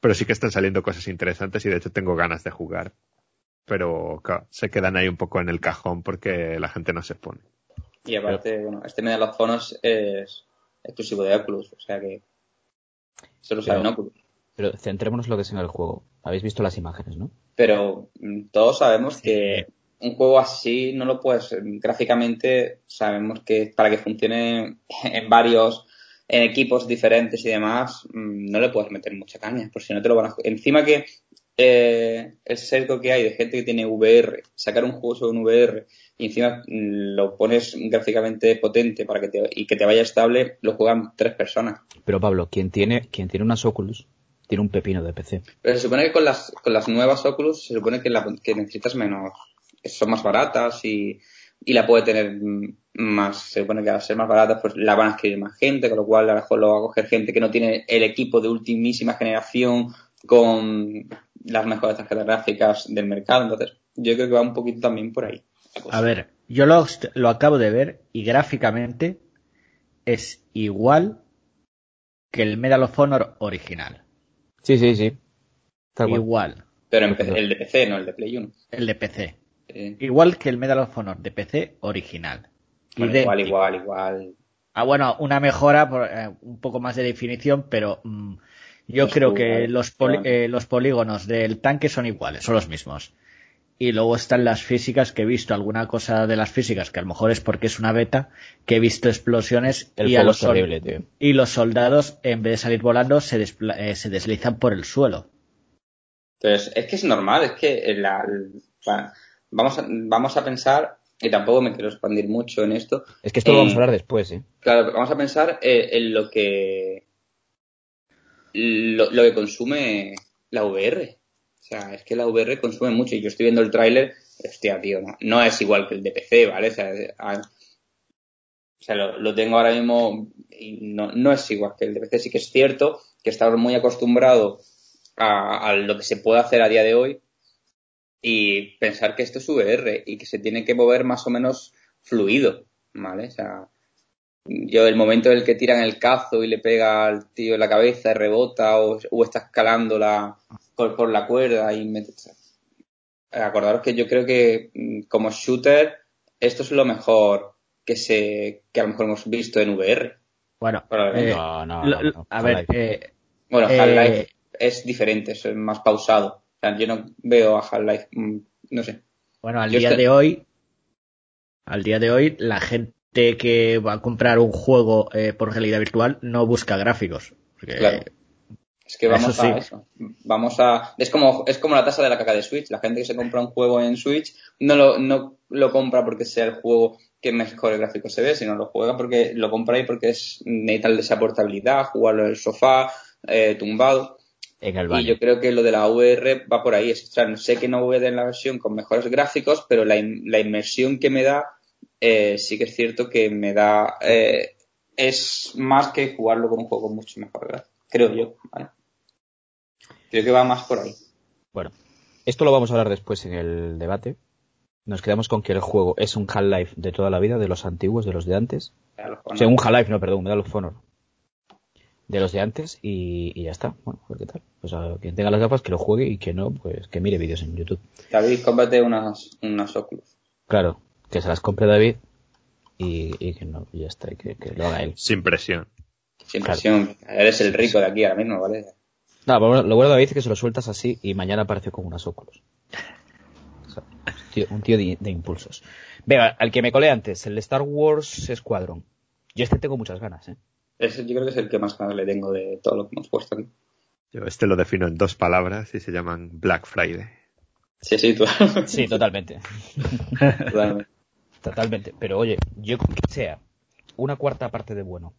Pero sí que están saliendo cosas interesantes y de hecho tengo ganas de jugar. Pero claro, se quedan ahí un poco en el cajón porque la gente no se pone. Y aparte, bueno, este Medal of Honor es exclusivo de Oculus, o sea que solo sale en. Oculus. Pero centrémonos en lo que es en el juego. Habéis visto las imágenes, ¿no? Pero mm, todos sabemos que un juego así no lo puedes, mm, gráficamente sabemos que para que funcione en varios en equipos diferentes y demás, mm, no le puedes meter mucha caña, por si no te lo van a... Encima que eh, el sesgo que hay de gente que tiene VR, sacar un juego sobre un VR y encima mm, lo pones gráficamente potente para que te, y que te vaya estable, lo juegan tres personas. Pero Pablo, quien tiene, quien tiene unas Oculus, tiene un pepino de PC. Pero se supone que con las, con las nuevas Oculus se supone que, la, que necesitas menos, son más baratas y, y la puede tener mm, más, se supone que al ser más baratas pues la van a adquirir más gente, con lo cual a lo mejor lo va a coger gente que no tiene el equipo de ultimísima generación con las mejores tarjetas gráficas del mercado, entonces yo creo que va un poquito también por ahí. A ver, yo lo, lo acabo de ver y gráficamente es igual que el Medal of Honor original. Sí, sí, sí. Tal cual. Igual. Pero en PC el de PC, no el de Play 1. El de PC. Eh, Igual que el Medal of Honor de PC original. bueno, igual, igual, igual. Ah, bueno, una mejora, por, eh, un poco más de definición, pero mm, yo creo que los, poli- eh, los polígonos del tanque son iguales, son los mismos. Y luego están las físicas que he visto, alguna cosa de las físicas, que a lo mejor es porque es una beta, que he visto explosiones El y, a juego los tío. y los soldados, en vez de salir volando, se, despla- eh, se deslizan por el suelo. Entonces, es que es normal, es que la, la- vamos, a, vamos a pensar, y tampoco me quiero expandir mucho en esto, Es que esto lo vamos a hablar después, ¿eh? claro, vamos a pensar eh, en lo que lo, que consume la VR. O sea, es que la VR consume mucho y yo estoy viendo el tráiler, hostia, tío, no, es igual que el de PC, ¿vale? O sea, a- o sea, lo, tengo ahora mismo y no, no es igual que el de PC. Sí que es cierto que estamos muy acostumbrados a lo que se puede hacer a día de hoy y pensar que esto es VR y que se tiene que mover más o menos fluido, ¿vale? O sea, yo el momento en el que tiran el cazo y le pega al tío en la cabeza y rebota o, o está escalando la, por, por la cuerda y mete- acordaros que yo creo que mm, como shooter esto es lo mejor que se que a lo mejor hemos visto en VR. Bueno, eh, No, no, lo- no, no, a ver, eh, Bueno, Eh, Half-Life es diferente, es más pausado. O sea, yo no veo a Half-Life, mm, no sé. bueno, al Yo día estoy- de hoy, al día de hoy, la gente que va a comprar un juego eh, por realidad virtual no busca gráficos. Porque, Claro. Es que vamos Eso sí. a eso. Vamos a. Es como, es como la tasa de la caca de Switch. La gente que se compra un juego en Switch no lo, no lo compra porque sea el juego que mejor gráfico se ve, sino lo juega porque lo compra ahí porque es necesita esa portabilidad, jugarlo en el sofá, eh, tumbado. En el Y yo creo que lo de la VR va por ahí. Es, o sea, sé que no voy a tener la versión con mejores gráficos, pero la, in- la inmersión que me da, eh, sí que es cierto que me da. eh, es más que jugarlo con un juego mucho mejor. Creo yo. ¿vale? Creo que va más por ahí. Bueno, esto lo vamos a hablar después en el debate. Nos quedamos con que el juego es un Half-Life de toda la vida, de los antiguos, de los de antes. O sea, un Half-Life, no, perdón, Medal of Honor. De los de antes y, y ya está. Bueno, pues qué tal. Pues a quien tenga las gafas que lo juegue y que no, pues que mire vídeos en YouTube. David, cómprate unas, unas Oculus. Claro, que se las compre David y, y que no, y ya está, y que, que lo haga él. Sin presión. Sin Claro. presión. Eres el rico de aquí ahora mismo, ¿vale? No, pero lo bueno de David es que se lo sueltas así y mañana aparece con unas óculos. O sea, un tío, un tío de, de impulsos. Venga, al que me colé antes, el Star Wars Squadron. Yo este tengo muchas ganas, ¿eh? Ese yo creo que es el que más ganas le tengo de todo lo que hemos puesto aquí. Yo este lo defino en dos palabras y se llaman Black Friday. Sí, sí, tú. Sí, totalmente. Totalmente. Totalmente. Pero oye, yo con que sea una cuarta parte de bueno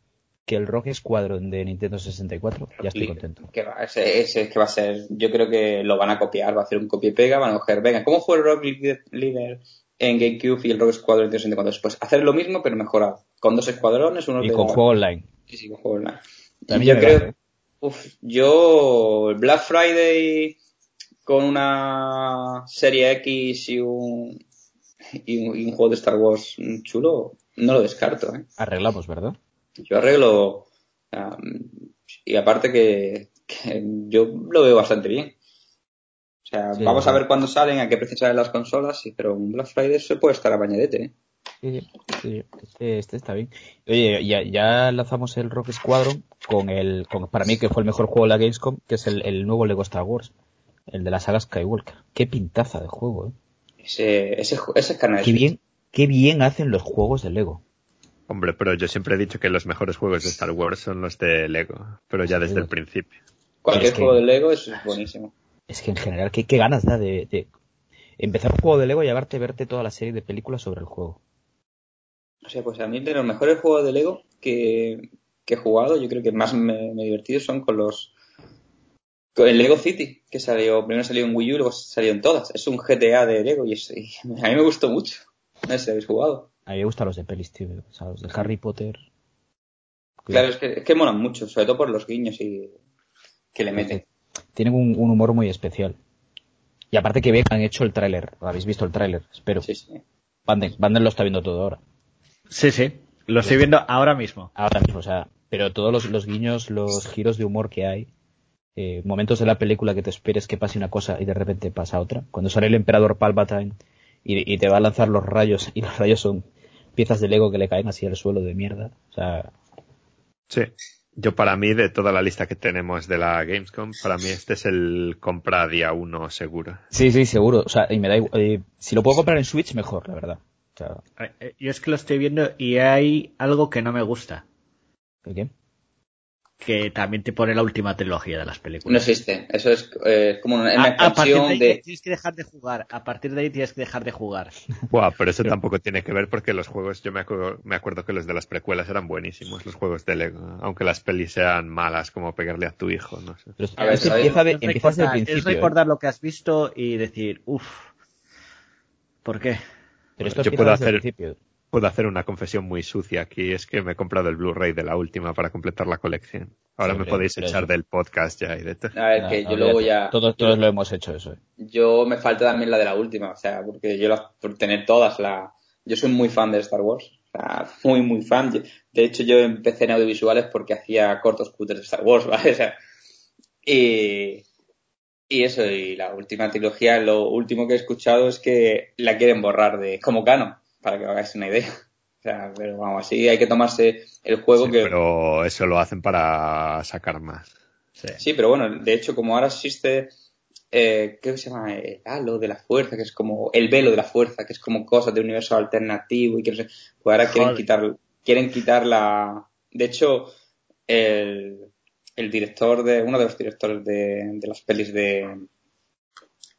que el Rock Squadron de Nintendo 64, ya estoy contento. Que va, ese, ese que va a ser, yo creo que lo van a copiar, va a hacer un copia y pega, van a coger, venga, ¿cómo fue el Rock Leader, en GameCube y el Rock Squadron en 64? Pues hacer lo mismo pero mejorado, con dos escuadrones, uno Y de con la- juego online. Sí, sí, con juego online. También yo creo, vale, ¿eh? uf, yo el Black Friday con una serie X y un, y un, y un juego de Star Wars chulo, no lo descarto, ¿eh? Arreglamos, ¿verdad? Yo arreglo. um, y aparte que, que yo lo veo bastante bien. O sea, Sí, vamos sí. a ver cuándo salen, a qué precio salen las consolas, pero un Black Friday se puede estar a bañadete, ¿eh? Sí, este, este está bien. Oye, ya, ya lanzamos el Rock Squadron con el, con, para mí que fue el mejor juego de la Gamescom, que es el, el nuevo Lego Star Wars, el de la saga Skywalker. Qué pintaza de juego, ¿eh? Ese, ese, canal Qué bien, qué bien hacen los juegos de Lego. Hombre, pero yo siempre he dicho que los mejores juegos de Star Wars son los de Lego, pero ya desde el principio. Cualquier es que- juego de Lego es buenísimo. Es que en general, qué, qué ganas da de, de empezar un juego de Lego y llevarte verte toda la serie de películas sobre el juego. O sea, pues a mí de los mejores juegos de Lego que, que he jugado, yo creo que más me, me he divertido son con los. El Lego City, que salió, primero salió en Wii U, luego salió en todas. Es un GTA de Lego y, es- y a mí me gustó mucho. No sé si habéis jugado. A mí me gustan los de pelis, tío. O sea, los de Harry Potter. Claro, es que, es que molan mucho, sobre todo por los guiños y que le meten. Tienen un, un humor muy especial. Y aparte que han hecho el tráiler. Habéis visto el tráiler, espero. Sí, sí. Banden, Banden lo está viendo todo ahora. Sí, sí. Lo estoy viendo ahora mismo. Ahora mismo, o sea, pero todos los, los guiños, los giros de humor que hay, eh, momentos de la película que te esperes que pase una cosa y de repente pasa otra. Cuando sale el emperador Palpatine y, y te va a lanzar los rayos y los rayos son piezas de Lego que le caen así al suelo de mierda. O sea, Sí. Yo para mí, de toda la lista que tenemos de la Gamescom, para mí este es el compra día uno seguro. sí, sí, seguro. O sea, y me da igual, eh, si lo puedo comprar en Switch, mejor, la verdad. O sea, Eh, Yo es que lo estoy viendo y hay algo que no me gusta. ¿el qué? Que también te pone la última trilogía de las No películas. existe. Eso es eh, como una, A, una a partir de expansión ahí de. tienes que dejar de jugar. A partir de ahí tienes que dejar de jugar. Buah, pero eso tampoco tiene que ver porque los juegos, yo me acuerdo, me acuerdo que los de las precuelas eran buenísimos, los juegos de Lego, aunque las pelis sean malas como pegarle a tu hijo, no sé. Pero A ver, es empieza, Es empieza desde el recordar- principio. Es ¿eh? recordar lo que has visto y decir, uff, ¿por qué? Pero esto Yo puedo desde el hacer- principio. Puedo hacer una confesión muy sucia aquí, es que me he comprado el Blu-ray de la última para completar la colección. Ahora Sí, me podéis pero echar eso- del podcast ya y de todo. A ver, No, que no, yo luego olvídate. ya. Todos, todos lo hemos hecho eso. ¿eh? Yo me falta también la de la última, o sea, porque yo las, por tener todas la, yo soy muy fan de Star Wars, o sea, muy muy fan. De hecho, yo empecé en audiovisuales porque hacía cortos cutres de Star Wars, ¿vale? O sea, y, Y eso, y la última trilogía, lo último que he escuchado es que la quieren borrar de como canon, para que hagáis una idea. O sea, pero vamos, así hay que tomarse el juego Sí, que... Pero eso lo hacen para sacar más. Sí. Sí, pero bueno, de hecho, como ahora existe, eh, ¿qué se llama? El halo de la fuerza, que es como el velo de la fuerza, que es como cosas de universo alternativo y que no sé, pues ahora quieren Joder. quitar, quieren quitar la, de hecho, el, el director de, uno de los directores de, de las pelis de,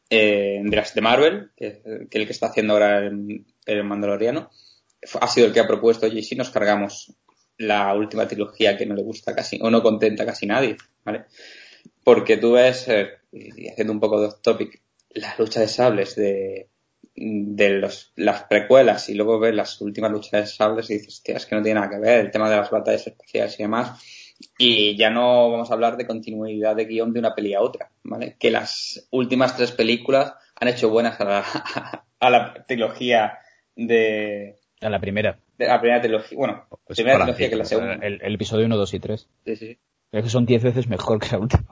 eh, de las de Marvel, que, que el que está haciendo ahora el, el Mandaloriano, ha sido el que ha propuesto, y si nos cargamos la última trilogía que no le gusta casi, o no contenta casi nadie, ¿vale? Porque tú ves, eh, haciendo un poco de off topic, la lucha de sables de, de los, las precuelas y luego ves las últimas luchas de sables y dices, hostia, es que no tiene nada que ver el tema de las batallas espaciales y demás. Y ya no vamos a hablar de continuidad de guion de una peli a otra, ¿vale? Que las últimas tres películas han hecho buenas a la, a la trilogía de, A la primera. de la primera trilogía. Bueno, la Pues primera trilogía que la segunda. El, el episodio 1, 2 y 3. Sí, sí. Es que son 10 veces mejor que la última.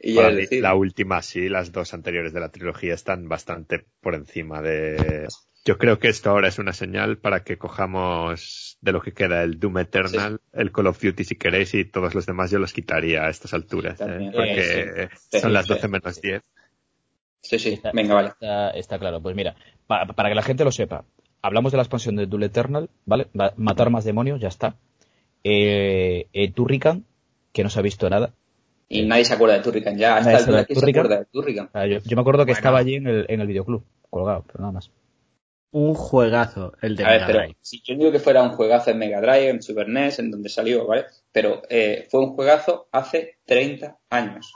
Y ya mí, la última sí, las dos anteriores de la trilogía están bastante por encima de... Yo creo que esto ahora es una señal para que cojamos de lo que queda el Doom Eternal, el Call of Duty si queréis y todos los demás yo los quitaría a estas alturas. ¿eh? Porque Sí, son las sí. 12 menos 10. Sí, sí, Está- venga, vale. Está, está claro. Pues mira, pa- para que la gente lo sepa, hablamos de la expansión de Duel Eternal, ¿vale? Va- matar más demonios, ya está. Eh, eh, Turrican, que no se ha visto nada. Y nadie se acuerda de Turrican ya. Hasta el se acuerda de que se Turrican. acuerda de Turrican. Sea, yo, yo me acuerdo que Bueno. estaba allí en el, en el videoclub, colgado, pero nada más. Un juegazo, el de A ver, Mega pero Drive. si yo digo que fuera un juegazo en Mega Drive, en Super NES, en donde salió, ¿vale? Pero eh, fue un juegazo hace 30 años.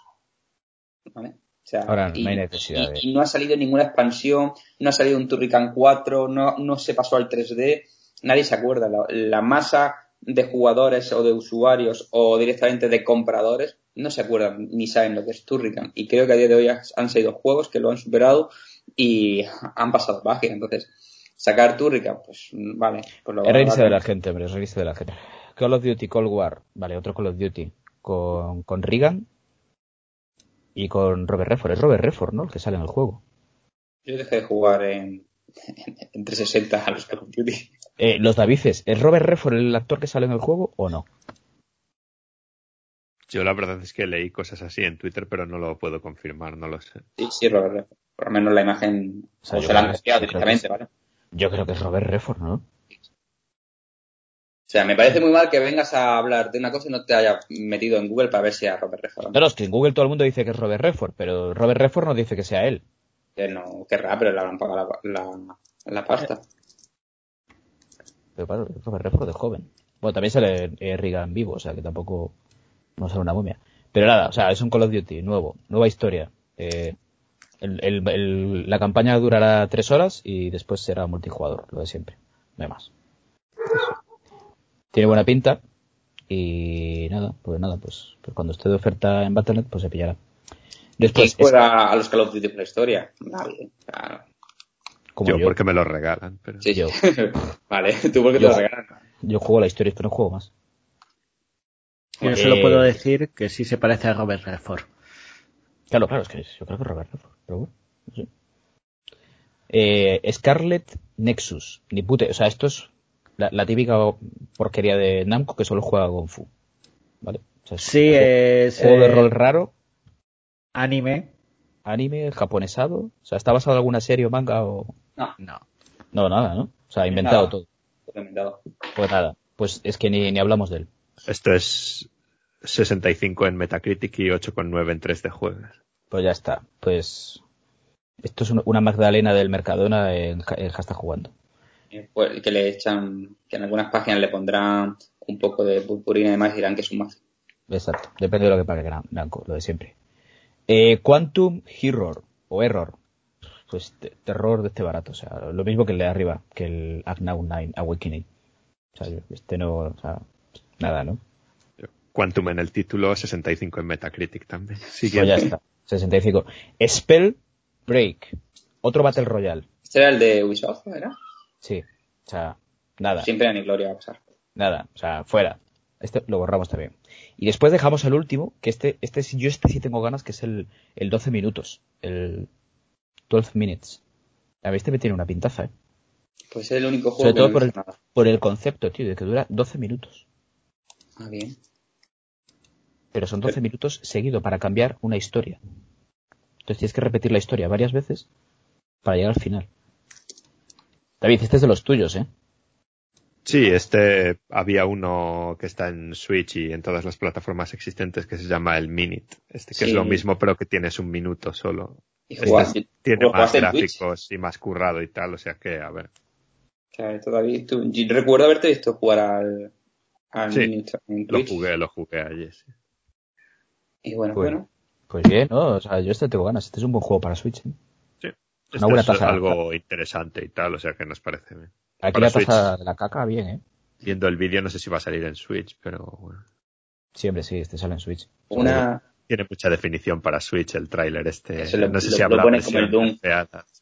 ¿Vale? Sea, Ahora y, no hay necesidad y- no ha salido ninguna expansión, no ha salido un Turrican 4, no, no se pasó al 3D, nadie se acuerda. La, la masa de jugadores o de usuarios o directamente de compradores no se acuerdan ni saben lo que es Turrican. Y creo que a día de hoy han salido juegos que lo han superado y han pasado magia. Entonces, sacar Turrican, pues vale. Pues lo Es reírse de la gente, hombre, es reírse de la gente. Call of Duty Cold War, vale, otro Call of Duty, con, con Reagan y con Robert Redford. Es Robert Redford, ¿no? El que sale en el juego. Yo dejé de jugar en, en 360 a los Call of Duty. Eh, los Davices, ¿es Robert Redford el actor que sale en el juego o no? Yo la verdad es que leí cosas así en Twitter, pero no lo puedo confirmar, no lo sé. Sí, sí, Robert Redford. Por lo menos la imagen O sea, o yo se la han creo que- copiado directamente. ¿vale? Yo creo que es Robert Redford, ¿no? O sea, me parece muy mal que vengas a hablar de una cosa y no te haya metido en Google para ver si era Robert Redford. No, no, es que en Google todo el mundo dice que es Robert Redford, pero Robert Redford no dice que sea él. Que no querrá, pero le habrán pagado la, la, la pasta. Pero claro, es Robert Redford de joven. Bueno, también sale eh, Reagan vivo, o sea que tampoco no sale una momia. Pero nada, o sea, es un Call of Duty nuevo, nueva historia. Eh, el- el- el- la campaña durará tres horas y después será multijugador, lo de siempre. No hay más. Tiene buena pinta y nada, pues nada, pues, pues cuando esté de oferta en Battle.net pues se pillará. ¿Quién Después, es a los Call of Duty la historia? Nadie. O sea, como yo, yo, porque me lo regalan, pero sí, Yo. vale, tú porque te lo regalan. yo juego la historia, pero no juego más. Yo Eh, solo puedo decir que sí se parece a Robert Redford. Claro, claro, es que yo creo que es Robert Redford, pero bueno, no sé. Eh, Scarlet Nexus, ni pute, o sea, esto es la, la típica porquería de Namco que solo juega Kung Fu, ¿vale? O sea, es Sí, juego, es juego de eh, rol raro, anime. anime, japonesado, o sea, ¿está basado en alguna serie o manga o...? No. No, nada, ¿no? O sea, inventado Nada. todo. Inventado. Pues nada, pues es que ni, ni hablamos de él. esto es 65 en Metacritic y 8,9 en 3D juegas. Pues ya está, pues... Esto es un- una Magdalena del Mercadona en, en hashtag jugando. Pues, que le echan, que en algunas páginas le pondrán un poco de purpurina y demás y dirán que es un mazo. Exacto, depende de lo que pague Gran- Namco, lo de siempre. Eh, Quantum Horror, o Error, pues te- terror de este barato, o sea, lo mismo que el de arriba, que el Agnaw 9 Awakening. O sea, yo- este no, o sea, nada, ¿no? Quantum en el título, 65 en Metacritic también. Pues Siguiente. ya está, 65. Spell Break, otro Battle Royale, ¿Este era el de Ubisoft, era? Sí, o sea, nada, Siempre a ni gloria va a pasar. nada, o sea, fuera. Este lo borramos también. Y después dejamos el último, que este, este yo este sí tengo ganas, que es el, el 12 minutos. El 12 minutes. A ver, este me tiene una pintaza, ¿eh? Pues es el único juego Sobre que todo no por el, nada. por el concepto, tío, de que dura 12 minutos. Ah, bien. Pero son 12 minutos seguido para cambiar una historia. Entonces tienes que repetir la historia varias veces para llegar al final. David, este es de los tuyos, ¿eh? Sí, este había uno que está en Switch y en todas las plataformas existentes que se llama el Minute. Este que Sí. es lo mismo pero que tienes un minuto solo. Y Este tiene lo más Twitch. gráficos y más currado y tal, o sea que, a ver. O sea, esto, David, tú- yo recuerdo haberte visto jugar al, al Sí, Minute en Lo Twitch. jugué, lo jugué allí. sí. Y bueno, Bueno. bueno. Pues bien, ¿no? O sea, yo este tengo ganas. Este es un buen juego para Switch, ¿eh? Una es tasa. algo interesante y tal, o sea que nos parece bien. Aquí Para la Switch. de la caca, bien, ¿eh? Viendo el vídeo no sé si va a salir en Switch, pero bueno. Sí, hombre, sí, este sale en Switch. Una, Tiene mucha definición para Switch el tráiler este. Lo- no sé lo- si lo habrá pone como el Doom.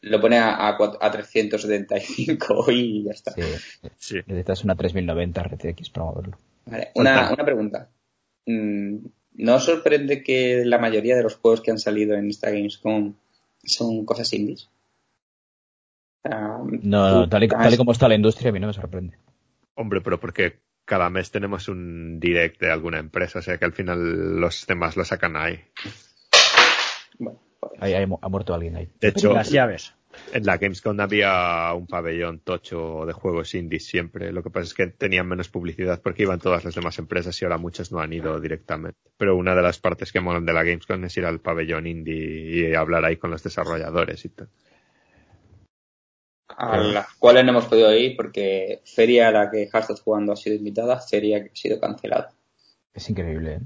lo pone a, a, a 375 y ya está. Sí. Sí. Necesitas una 3090 RTX para moverlo. Vale, Una, una pregunta. Mm, ¿No os sorprende que la mayoría de los juegos que han salido en esta Gamescom son cosas indies? No, no, tal y, tal y como está la industria, a mí no me sorprende. Hombre, pero porque cada mes tenemos un direct de alguna empresa, o sea que al final los temas lo sacan ahí. Bueno, joder. Ahí, ha muerto alguien ahí. De hecho, Las llaves. en la Gamescom había un pabellón tocho de juegos indies siempre. Lo que pasa es que tenían menos publicidad porque iban todas las demás empresas y ahora muchos no han ido directamente. Pero una de las partes que molan de la Gamescom es ir al pabellón indie y hablar ahí con los desarrolladores y tal. A las cuales no hemos podido ir porque feria a la que Hashtag jugando ha sido invitada, feria que ha sido cancelada. Es increíble, ¿eh?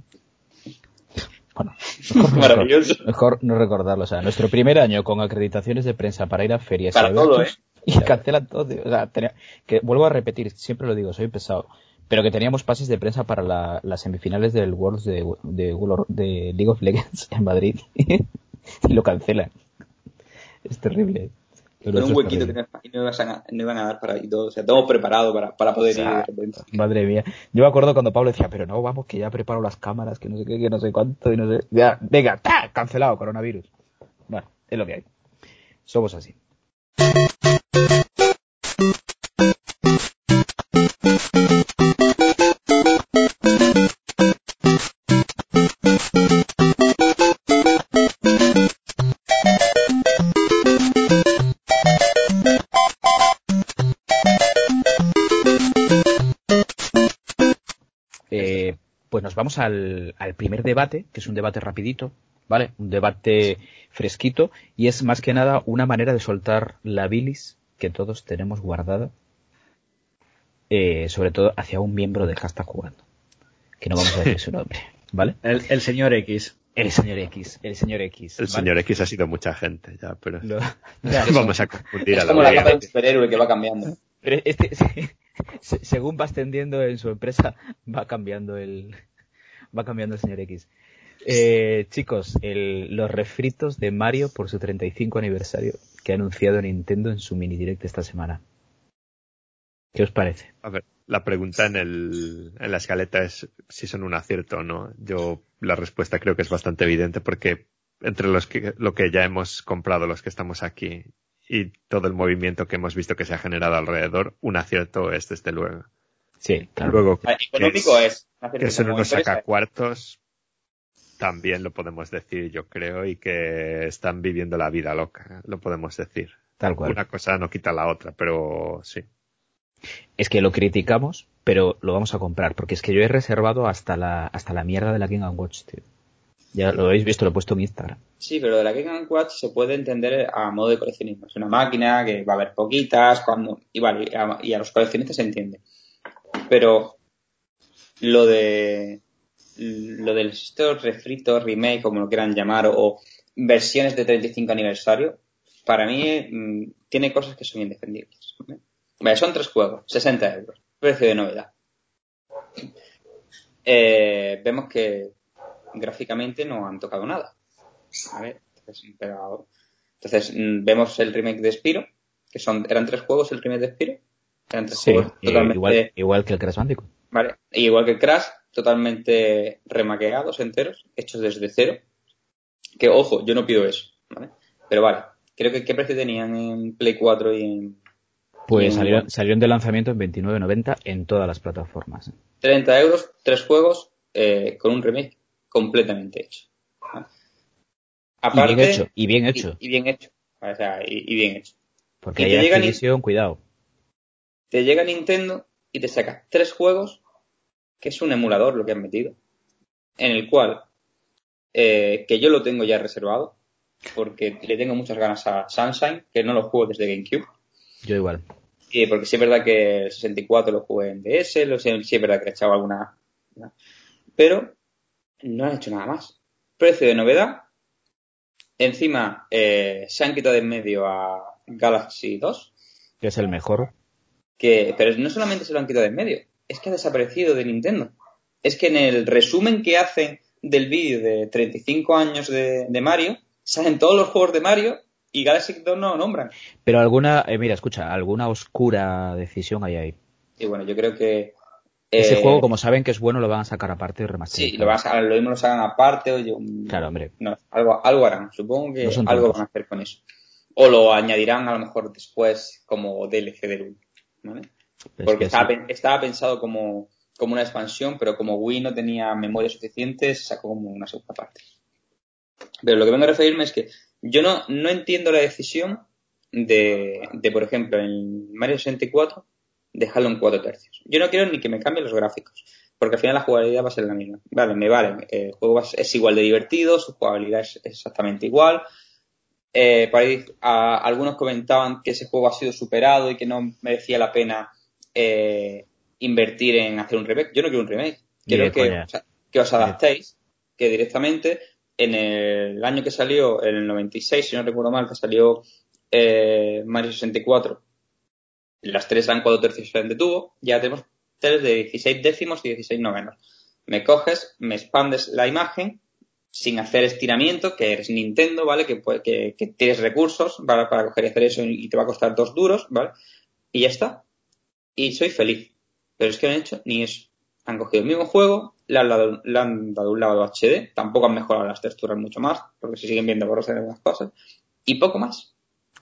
Bueno, mejor, Maravilloso. mejor no recordarlo. O sea, nuestro primer año con acreditaciones de prensa para ir a ferias Para y todo, eventos, y cancelan todo. tío. O sea, tenía- que vuelvo a repetir, siempre lo digo, soy pesado. Pero que teníamos pases de prensa para la- las semifinales del Worlds de, de, de League of Legends en Madrid. y lo cancelan. Es terrible. Lo Con un huequito que no, y no iban a, no iban a dar para ir todo. O sea, todo preparado para, para poder O sea, ir repente. Madre mía. Yo me acuerdo cuando Pablo decía, pero no, vamos, que ya preparo las cámaras, que no sé qué, que no sé cuánto, y no sé. Ya, venga, ¡ta! cancelado, coronavirus. Bueno, es lo que hay. Somos así. Al, al primer debate, que es un debate rapidito, ¿vale? Un debate fresquito y es más que nada una manera de soltar la bilis que todos tenemos guardada, eh, sobre todo hacia un miembro del hashtag jugando, que no vamos a decir su nombre, ¿vale? El, el señor X. El señor X, el señor X. El ¿vale? señor X ha sido mucha gente ya, pero Lo- vamos a confundir Es a la como la capa de superhéroe que va cambiando. Pero este, se- según va ascendiendo en su empresa, va cambiando el, va cambiando el señor X. Eh, chicos, el- los refritos de Mario por su 35 aniversario que ha anunciado Nintendo en su mini direct esta semana. ¿Qué os parece? A ver, la pregunta en, el, en la escaleta es si son un acierto o no. Yo la respuesta creo que es bastante evidente porque entre los que, lo que ya hemos comprado los que estamos aquí y todo el movimiento que hemos visto que se ha generado alrededor, un acierto es desde luego. Sí, claro. Luego, Ah, Económico es. Que son como unos empresa. sacacuartos, también lo podemos decir, yo creo, y que están viviendo la vida loca, lo podemos decir. Tal cual. Una cosa no quita la otra, pero sí. Es que lo criticamos, pero lo vamos a comprar, porque es que yo he reservado hasta la, hasta la mierda de la King Watch, tío. Ya lo habéis visto, lo he puesto en Instagram. Sí, pero de la Game Watch se puede entender a modo de coleccionismo. Es una máquina que va a haber poquitas, cuando. Y vale, y a, y a los coleccionistas se entiende. Pero lo de. Lo de estos refritos, remake, como lo quieran llamar, o versiones de 35 aniversario, para mí mm, tiene cosas que son indefendibles. ¿vale? Vale, son tres juegos, 60 euros, precio de novedad. Eh, vemos que gráficamente no han tocado nada. ¿vale? Entonces, pero- entonces, mm, vemos el remake de Spiro, que son, eran tres juegos el remake de Spiro. Eran tres Sí, juegos eh, totalmente, igual, igual que el Crash Bandicoot. ¿Vale? Y igual que Crash, totalmente remaqueados enteros, hechos desde cero. Que ojo, yo no pido eso, ¿vale? Pero vale, creo que ¿qué precio tenían en Play 4 y en Pues Bien, salieron, bueno. salieron de lanzamiento en 29.90 en todas las plataformas. 30 euros, tres juegos eh, con un remake completamente hecho. ¿vale? y bien hecho, y bien hecho. Y, y bien hecho. O sea, y, y bien hecho. Porque y llega Activision, cuidado. Te llega Nintendo y te saca tres juegos, que es un emulador lo que han metido, en el cual, eh, que yo lo tengo ya reservado, porque le tengo muchas ganas a Sunshine, que no lo juego desde GameCube. Yo igual. Y porque sí es verdad que el 64 lo jugué en DS, lo, sí, sí es verdad que le he echado alguna. ¿no? Pero no han hecho nada más. Precio de novedad. Encima eh, se han quitado de en medio a Galaxy 2. Que es el mejor. Que, pero no solamente se lo han quitado de en medio, es que ha desaparecido de Nintendo. Es que en el resumen que hacen del vídeo de 35 años de, de Mario, salen todos los juegos de Mario y Galaxy 2 no lo nombran. Pero alguna, eh, mira, escucha, alguna oscura decisión hay ahí. Y bueno, yo creo que. Ese eh, juego, como saben que es bueno, lo van a sacar aparte y remasterizar. Sí, lo, vas a, lo mismo lo sacan aparte Claro, hombre. no, algo, algo harán. Supongo que No algo van a hacer con eso. O lo añadirán a lo mejor después como DLC del Wii. ¿vale? Es Porque que estaba, sí. estaba pensado como, como una expansión, pero como Wii no tenía memoria suficiente, se sacó como una segunda parte. Pero lo que vengo a referirme es que yo no, no entiendo la decisión de, de, por ejemplo, en Mario 64, dejarlo en 4 tercios. Yo no quiero ni que me cambien los gráficos, porque al final la jugabilidad va a ser la misma. Vale, me vale. El juego es igual de divertido, su jugabilidad es exactamente igual. Eh, por ahí, a- algunos comentaban que ese juego ha sido superado y que no merecía la pena eh, invertir en hacer un remake. Yo no quiero un remake. Quiero que, coña. o sea, que os adaptéis, que directamente en el año que salió, en el 96, si no recuerdo mal, que salió eh, Mario 64, las tres eran cuatro tercios de tubo, ya tenemos tres de 16 décimos y 16 novenos. Me coges, me expandes la imagen sin hacer estiramiento, que eres Nintendo, ¿vale? Que, que, que tienes recursos ¿vale? para coger y hacer eso y te va a costar dos duros, ¿vale? Y ya está. Y soy feliz. Pero es que no han hecho ni eso. Han cogido el mismo juego, le han dado, le han dado un lavado HD, tampoco han mejorado las texturas mucho más, porque se siguen viendo borrosos en algunas cosas, y poco más.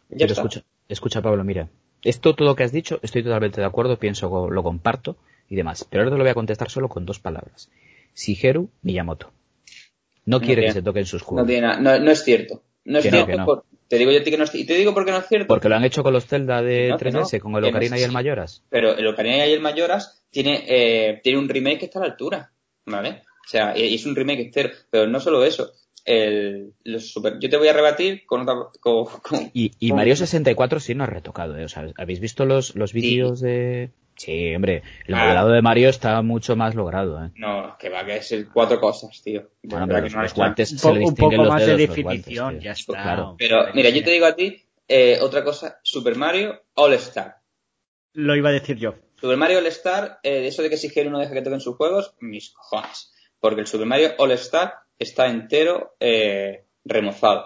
Ya Pero está. escucha, escucha, Pablo, mira. Esto, todo lo que has dicho, estoy totalmente de acuerdo, pienso, lo comparto y demás. Pero ahora te lo voy a contestar solo con dos palabras. Shigeru Miyamoto. No No quiere que tiene- se toquen sus No, juegos. tiene nada- no, no es cierto. No es Que no, cierto. que no. por- te digo yo a ti que no es Y te digo por qué no es cierto. Porque lo han hecho con los Zelda de No, que no. 3DS, con el no Ocarina y el. Mayoras. Pero el Ocarina y el Mayoras tiene, eh, tiene un remake que está a la altura, ¿vale? O sea, y es un remake entero. Pero no solo eso. El, los super, yo te voy a rebatir con otra... Con, con- Y, y Mario 64 sí no ha retocado, ¿eh? O sea, ¿habéis visto los, los vídeos de...? Sí, hombre, el Ah. modelado de Mario está mucho más logrado, ¿eh? No, que va, que es el cuatro cosas, tío. Bueno, pero que los, no los guantes Un, se le un distinguen poco los más de dedos, definición, guantes, ya tío. está. Claro. Pero mira, yo te digo a ti eh, otra cosa. Super Mario All Star. Lo iba a decir yo. Super Mario All Star, eh, eso de que Shigeru no deja que toquen sus juegos, mis cojones. Porque el Super Mario All Star está entero eh, remozado.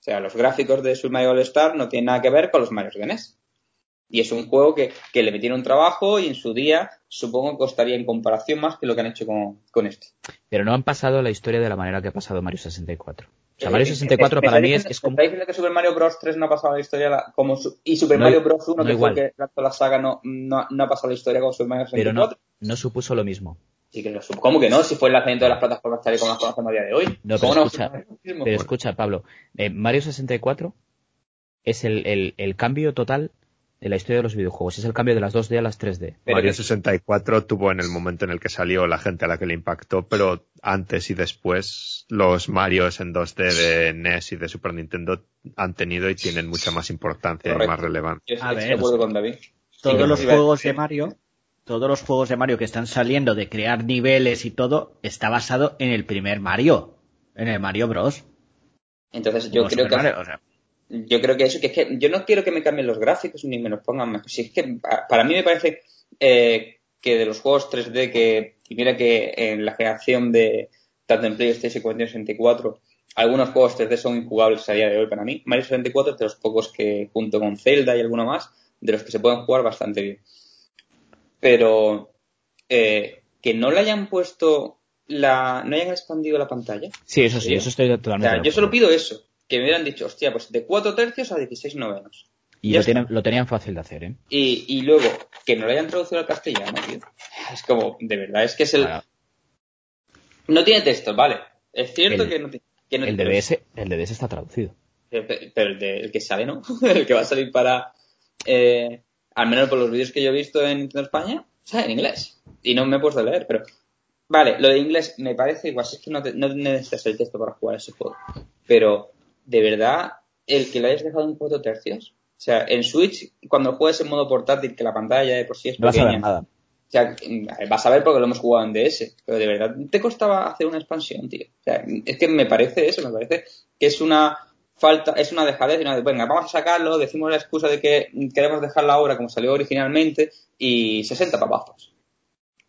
O sea, los gráficos de Super Mario All Star no tienen nada que ver con los Mario de NES. Y es un juego que, que le metieron trabajo y en su día supongo que costaría en comparación más que lo que han hecho con, con este. Pero no han pasado la historia de la manera que ha pasado Mario 64. O sea, Eh, Mario eh, 64 ¿me para estáis mí es, es como... ¿me estáis diciendo que Super Mario Bros. 3 no ha pasado la historia la- como su- y Super No Mario Bros. 1, no que igual. fue que lanzó la saga, no, no, no ha pasado la historia como Super Mario Pero 64? no, no supuso lo mismo. Sí que lo supo. ¿Cómo que no? Si fue el lanzamiento de las plataformas tal y como las conocemos a día de hoy. No, ¿Cómo pero escucha, pero escucha, Pablo. eh, Mario 64 es el, el, el cambio total de la historia de los videojuegos. Es el cambio de las 2D a las 3D. Pero Mario que- 64 tuvo en el momento en el que salió la gente a la que le impactó, pero antes y después los Marios en 2D de NES y de Super Nintendo han tenido y tienen mucha más importancia y más relevancia. A ver, con David. Todos Sí, los juegos de Mario, todos los juegos de Mario que están saliendo de crear niveles y todo, está basado en el primer Mario, en el Mario Bros. Entonces yo Como creo Super que Mario, o sea, yo creo que eso, que es que yo no quiero que me cambien los gráficos ni me los pongan mejor. Si es que pa- para mí me parece eh, que de los juegos 3D que, y mira que en la generación de tanto en PlayStation como en 64, algunos juegos 3D son injugables a día de hoy para mí. Mario 64 es de los pocos que, junto con Zelda y alguno más, de los que se pueden jugar bastante bien. Pero eh, que no le hayan puesto la, no hayan expandido la pantalla. Sí, eso sí, Sí. eso estoy O totalmente. sea, de yo solo pido eso, que me hubieran dicho, hostia, pues de 4 tercios a 16 novenos. Y lo tenían fácil de hacer, ¿eh? Y, y luego, que no lo hayan traducido al castellano, tío. Es como, de verdad, es que es el... No tiene texto, vale. Es cierto El- que no, que no el pero- DBS, el DBS está traducido. Pero, pero el, de- el que sale, ¿no? el que va a salir para... eh, al menos por los vídeos que yo he visto en España, sale en inglés. Y no me he puesto a leer, pero... Vale, lo de inglés me parece igual, es que no, te- no necesitas el texto para jugar ese juego. Pero, de verdad, el que lo hayas dejado en 4 tercios... O sea, en Switch, cuando juegues en modo portátil, que la pantalla de por sí es No vas a pequeña... ver nada. O sea, vas a ver porque lo hemos jugado en DS, pero de verdad te costaba hacer una expansión, tío. O sea, es que me parece eso, me parece que es una falta, es una dejadez, y una de, venga, vamos a sacarlo, decimos la excusa de que queremos dejar la obra como salió originalmente y 60 papazos.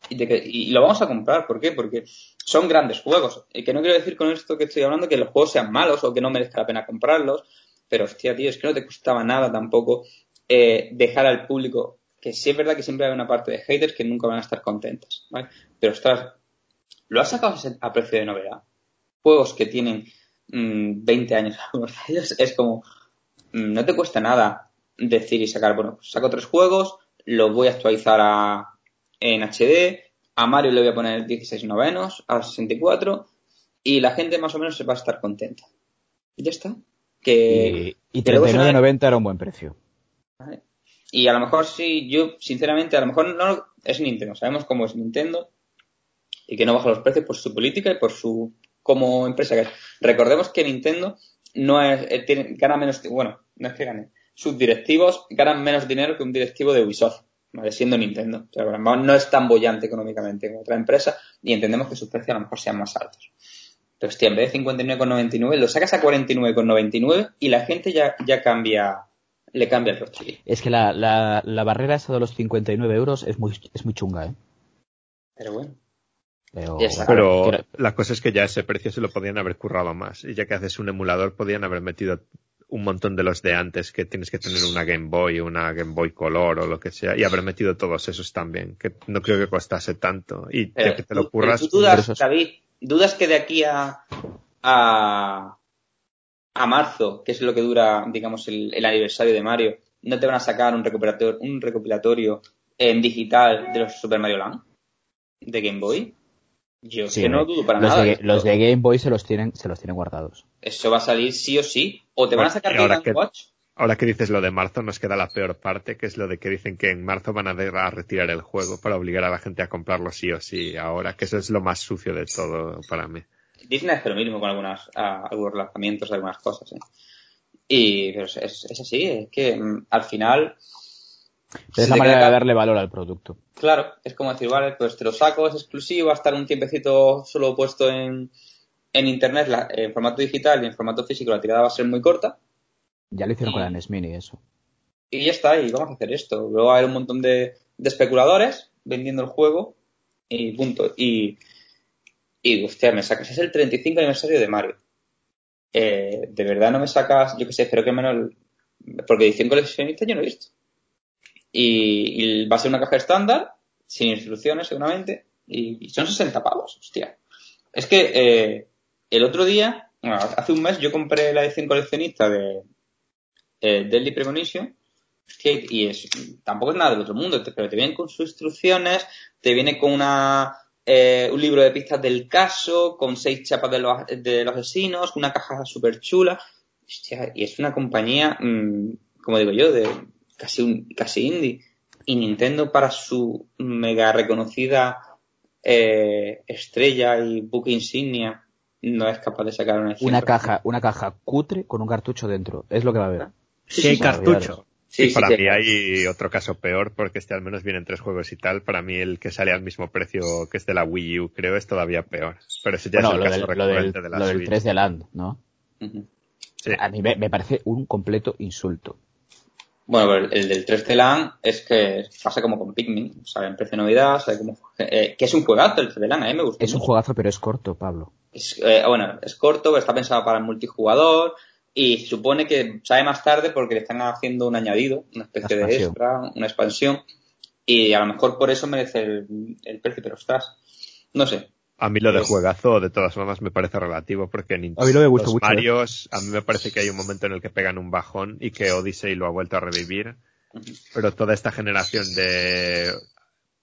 Y, lo vamos a comprar, ¿por qué? Porque son grandes juegos. Y que no quiero decir con esto que estoy hablando que los juegos sean malos o que no merezca la pena comprarlos, pero hostia, tío, es que no te costaba nada tampoco eh, dejar al público que sí es verdad que siempre hay una parte de haters que nunca van a estar contentas, ¿vale? Pero ostras, lo has sacado a precio de novedad. Juegos que tienen mm, 20 años algunos de ellos, es como, mm, no te cuesta nada decir y sacar, bueno, pues saco tres juegos, los voy a actualizar a, en HD, a Mario le voy a poner 16 novenos, a 64, y la gente más o menos se va a estar contenta. Y ya está. Que, Y, y que luego se van- 39.90 era un buen precio. Vale. Y a lo mejor sí, yo sinceramente, a lo mejor no es Nintendo, sabemos cómo es Nintendo y que no baja los precios por su política y por su como empresa que es. Recordemos que Nintendo no es, eh, tiene, gana menos, bueno, no es que gane, sus directivos ganan menos dinero que un directivo de Ubisoft, ¿vale? siendo Nintendo. O sea, no es tan bollante económicamente como otra empresa y entendemos que sus precios a lo mejor sean más altos. Pero hostia, en vez de 59,99 lo sacas a 49,99 y la gente ya, ya cambia, le cambia el rostro. Es que la, la, la barrera esa de los 59 euros es muy, es muy chunga, ¿eh? Pero bueno. Pero. Pero la cosa es que ya ese precio se lo podían haber currado más. Y ya que haces un emulador, podían haber metido un montón de los de antes, que tienes que tener una Game Boy, una Game Boy Color o lo que sea, y haber metido todos esos también, que no creo que costase tanto. Y Pero ya que te lo curras, tú dudas. David, dudas que de aquí a, a, a marzo, que es lo que dura, digamos, el, el aniversario de Mario, no te van a sacar un recopilatorio, un recopilatorio en digital de los Super Mario Land de Game Boy. Yo es Sí, que no hombre, dudo para los nada. de, los de Game Boy se los tienen, se los tienen guardados. Eso va a salir sí o sí. O te van a sacar ahora Game que- Watch. ahora que dices lo de marzo, nos queda la peor parte, que es lo de que dicen que en marzo van a, de- a retirar el juego para obligar a la gente a comprarlo sí o sí ahora, que eso es lo más sucio de todo para mí. Disney hace lo mismo con algunas, a- algunos lanzamientos de algunas cosas. ¿eh? Y pero es, es- es así, es que mm, al final Pero es la manera de darle valor al producto. Claro, es como decir, vale, pues te lo saco, es exclusivo, va a estar un tiempecito solo puesto en, en internet, la- en formato digital y en formato físico la tirada va a ser muy corta Ya lo hicieron Y- con la NES Mini, eso. y ya está, y vamos a hacer esto. Luego va a haber un montón de, de especuladores vendiendo el juego y punto. Y, y hostia, me sacas, es el 35 aniversario de Mario. Eh, de verdad no me sacas, yo que sé, espero que menos, el- porque edición coleccionista yo no he visto. Y, y va a ser una caja estándar, sin instrucciones seguramente, y, son 60 pavos, hostia. Es que eh, el otro día, bueno, hace un mes yo compré la edición coleccionista de eh, Deadly Premonition, hostia, y es, tampoco es nada del otro mundo, pero te vienen con sus instrucciones, te viene con una eh, un libro de pistas del caso, con seis chapas de los, de los asesinos, una caja súper chula, y es una compañía, mm, como digo yo, de casi un, casi indie. Y Nintendo para su mega reconocida eh, estrella y buque insignia no es capaz de sacar una Una caja, una caja cutre con un cartucho dentro. Es lo que va a haber. Sí, cartucho. Sí, y para sí. mí hay otro caso peor, porque este al menos vienen tres juegos y tal. Para mí el que sale al mismo precio que es de la Wii U, creo, es todavía peor. Pero ese ya Bueno, es el caso del, lo del, recurrente de la lo del Switch. 3 de Land, ¿no? A mí me, me parece un completo insulto. Bueno, el, el del 3 de LAN es que pasa como con Pikmin, sale en precio de novedad, sale como, eh, que es un juegazo el 3 de LAN, a mí me gusta. Es un juegazo, pero es corto, Pablo. Es, eh, bueno, es corto, está pensado para el multijugador y se supone que sale más tarde porque le están haciendo un añadido, una especie de extra, una expansión. Y a lo mejor por eso merece el, el precio, pero ostras, no sé. A mí lo de Es- juegazo, de todas formas, me parece relativo porque en A mí no me gusta los mucho, ¿eh? Marios, a mí me parece que hay un momento en el que pegan un bajón y que Odyssey lo ha vuelto a revivir. Pero toda esta generación de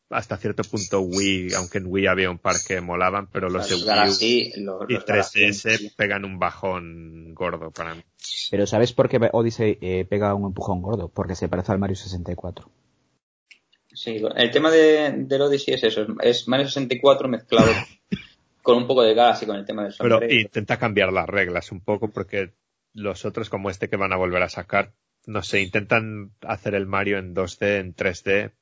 hasta cierto punto Wii, aunque en Wii había un par que molaban, pero los de Wii U Galaxy, los, y los Galaxy, 3DS sí. pegan un bajón gordo para mí. Pero ¿sabes por qué Odyssey eh, pega un empujón gordo? Porque se parece al Mario 64. Sí, el tema de, del Odyssey es eso, es- Mario 64 mezclado con un poco de Galaxy con el tema del Pero sombrero. intenta cambiar las reglas un poco porque los otros como este que van a volver a sacar, no sé, intentan hacer el Mario en 2D, en 3D.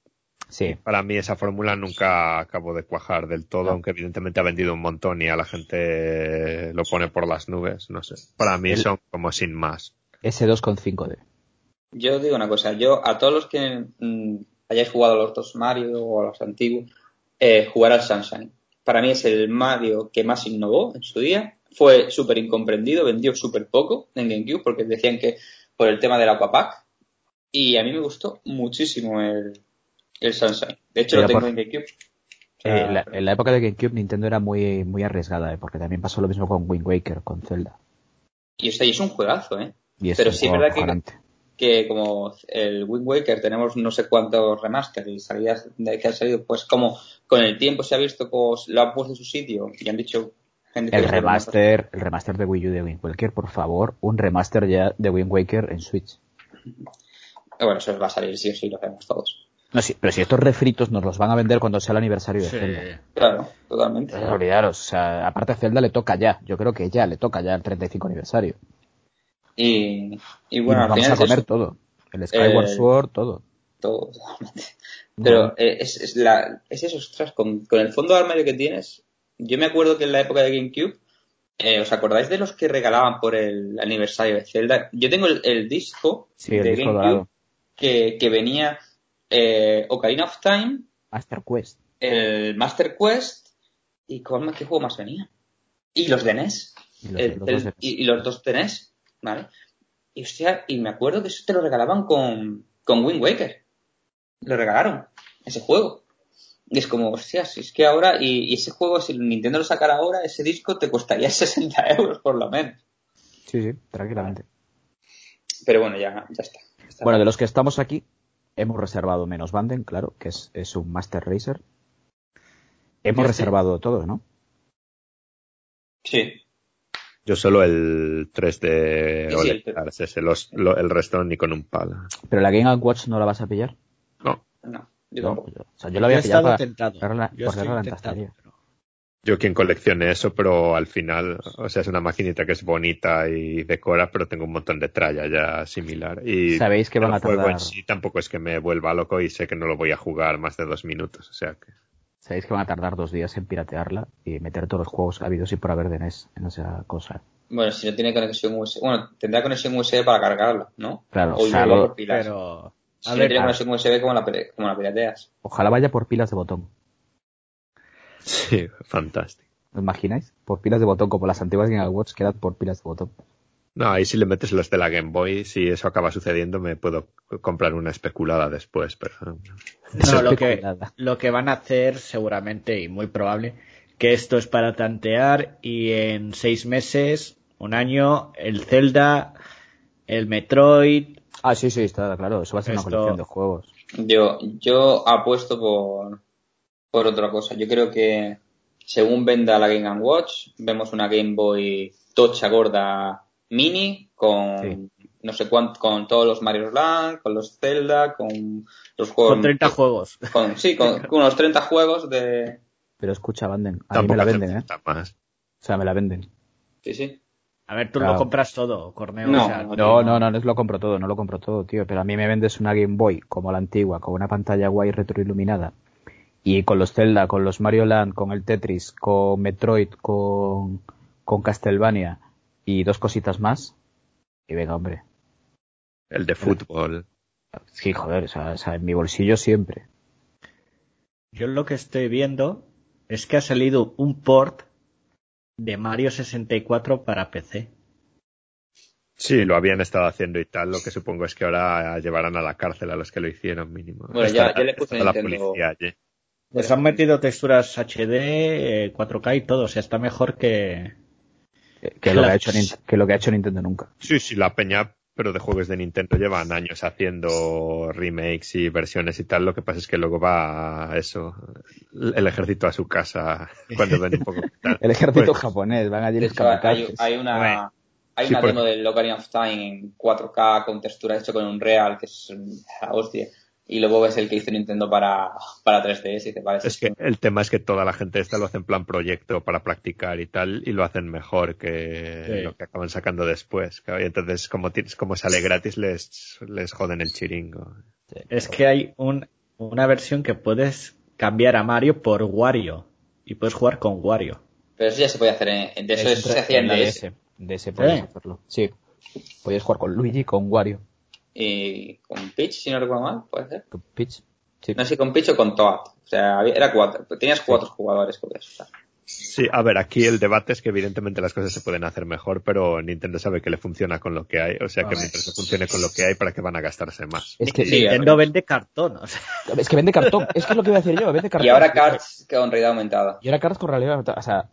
Sí. Para mí esa fórmula nunca acabó de cuajar del todo, No. aunque evidentemente ha vendido un montón y a la gente lo pone por las nubes, no sé. Para mí El- son como sin más. S2 con 5D. Yo digo una cosa, yo a todos los que mm, hayáis jugado a los dos Mario o a los antiguos, eh, jugar al Sunshine. Para mí es el Mario que más innovó en su día. Fue súper incomprendido, vendió súper poco en GameCube porque decían que por el tema del Aquapack. Y a mí me gustó muchísimo el, el Sunshine. De hecho, lo tengo por- en GameCube. Eh, la- en la época de GameCube Nintendo era muy, muy arriesgada, eh, porque también pasó lo mismo con Wind Waker, con Zelda. Y, o sea, y es un juegazo, ¿eh? Y es Pero sí es verdad que-. Que como el Wind Waker tenemos no sé cuántos remaster y salidas de que han salido, pues como con el tiempo se ha visto pues lo han puesto en su sitio y han dicho gente que El remaster, el remaster de Wii U de Wind Waker, por favor, un remaster ya de Wind Waker en Switch. Bueno, eso va a salir sí o sí, lo sabemos todos. No, sí, pero si estos refritos nos los van a vender cuando sea el aniversario de Sí. Zelda. Claro, totalmente. Olvidaros, o sea, aparte a Zelda le toca ya, yo creo que ya le toca ya el 35 aniversario. Y, y Y bueno, nos al vamos final a comer todo. El Skyward Eh, Sword, todo. todo, totalmente. Pero eh, es, es, la, es eso, ostras, con, con el fondo de armario que tienes, yo me acuerdo que en la época de GameCube, eh, ¿os acordáis de los que regalaban por el aniversario de Zelda? Yo tengo el, el disco Sí, el de disco GameCube que, que venía eh, Ocarina of Time, Master Quest. el Master Quest y ¿cuál ¿qué juego más venía? Y los de NES. Y los, El- los el- dos de- y, y los dos de NES, ¿vale? Y hostia, y me acuerdo que eso te lo regalaban con, con Wind Waker. Lo regalaron, ese juego. Y es como, hostia, si es que ahora, y, y ese juego, si Nintendo lo sacara ahora, ese disco te costaría 60 euros por lo menos. Sí, sí, tranquilamente. Pero bueno, ya, ya está. Bueno, de los que estamos aquí, hemos reservado menos Banden, claro, que es, es un Master Racer. Hemos reservado todo, ¿no? Sí, Yo solo el 3 de Sí, el- ese, los- lo- el resto ni con un palo. Pero la Game Watch no la vas a pillar. No, no, yo No, tampoco. o sea, yo la voy Yo a he pillar estado para Yo la tentado, pero- yo quien coleccione eso, pero al final, o sea, es una maquinita que es bonita y decora, pero tengo un montón de tralla ya similar. Y Sabéis que van el a juego tardar, en sí tampoco es que me vuelva loco y sé que no lo voy a jugar más de dos minutos, o sea que... sabéis que van a tardar dos días en piratearla y meter todos los juegos habidos y por haber de NES en esa cosa. Bueno, si no tiene conexión USB, bueno, tendrá conexión USB para cargarla, ¿no? Claro, o o sea, llevarla lo- por pilas. Pero, si a no ver, tiene conexión USB, como la, como la pirateas. Ojalá vaya por pilas de botón. Sí, fantástico. ¿Os imagináis? Por pilas de botón, como las antiguas Game Watch que eran por pilas de botón. No, ahí si le metes los de la Game Boy, si eso acaba sucediendo, me puedo comprar una especulada después, pero... no, lo que, lo que van a hacer seguramente y muy probable que esto es para tantear y en seis meses, un año, el Zelda, el Metroid, Ah, sí, sí, está claro. Eso va a ser Esto- una colección de juegos. Yo, yo apuesto por, por otra cosa. Yo creo que según venda la Game Watch, vemos una Game Boy tocha gorda mini con Sí. no sé cuánto, con todos los Mario Land, con los Zelda, con los juegos. con 30 juegos. con- sí, con, con unos 30 juegos de. Pero escucha, Banden. A mí me la venden, ¿eh? más. O sea, me la venden. Sí, sí. A ver, tú Claro. lo compras todo, Corneo. No, o sea, no, No, no, no, no lo compro todo, no lo compro todo, tío. Pero a mí me vendes una Game Boy como la antigua, con una pantalla guay retroiluminada. Y con los Zelda, con los Mario Land, con el Tetris, con Metroid, con, con Castlevania y dos cositas más. Y venga, hombre. El de fútbol. Sí, joder, o sea, o sea, en mi bolsillo siempre. Yo lo que estoy viendo es que ha salido un port de Mario 64 para PC. Sí, lo habían estado haciendo y tal. Lo que supongo es que ahora llevarán a la cárcel a los que lo hicieron mínimo. Bueno, ya- Está- ya le puse está la policía allí. Les han metido texturas HD, eh, 4K y todo. O sea, está mejor que. Que, lo que, ha hecho, Nin- que lo que ha hecho Nintendo nunca. Sí, sí, la peña, pero de juegos de Nintendo llevan años haciendo remakes y versiones y tal. Lo que pasa es que luego va a eso, el ejército a su casa cuando ven un poco tal. El ejército Pues, japonés, van allí los hecho, hay, hay una, Bueno, hay sí, una demo del Ocarina of Time en 4K con textura hecho con un Real, que es la hostia. Y luego ves el que hizo Nintendo para, para 3DS y te parece. Es que el tema es que toda la gente esta lo hace en plan proyecto para practicar y tal, y lo hacen mejor que Sí. lo que acaban sacando después. Y entonces, como, tienes- como sale gratis, les, les joden el chiringo. Es que hay un, una versión que puedes cambiar a Mario por Wario. Y puedes jugar con Wario. Pero eso ya se puede hacer en, de eso, Es eso se hacía en DS. DS. Podías ¿Sí? hacerlo. Sí. Podías jugar con Luigi, con Wario, Y con Peach, si no recuerdo mal, puede ser. con. Sí. No sé si con Peach o con Toad. O sea, había- era cuatro. Tenías cuatro jugadores que podías usar. Sí, a ver, aquí el debate es que evidentemente las cosas se pueden hacer mejor, pero Nintendo sabe que le funciona con lo que hay, o sea que mientras le funcione con lo que hay, ¿para qué van a gastarse más? Es que, Sí, Nintendo vende cartón. O sea, es que vende cartón. Es que es lo que iba a decir yo, vende cartón. Y ahora cards con realidad aumentada. Y ahora cartas con realidad aumentada. O sea,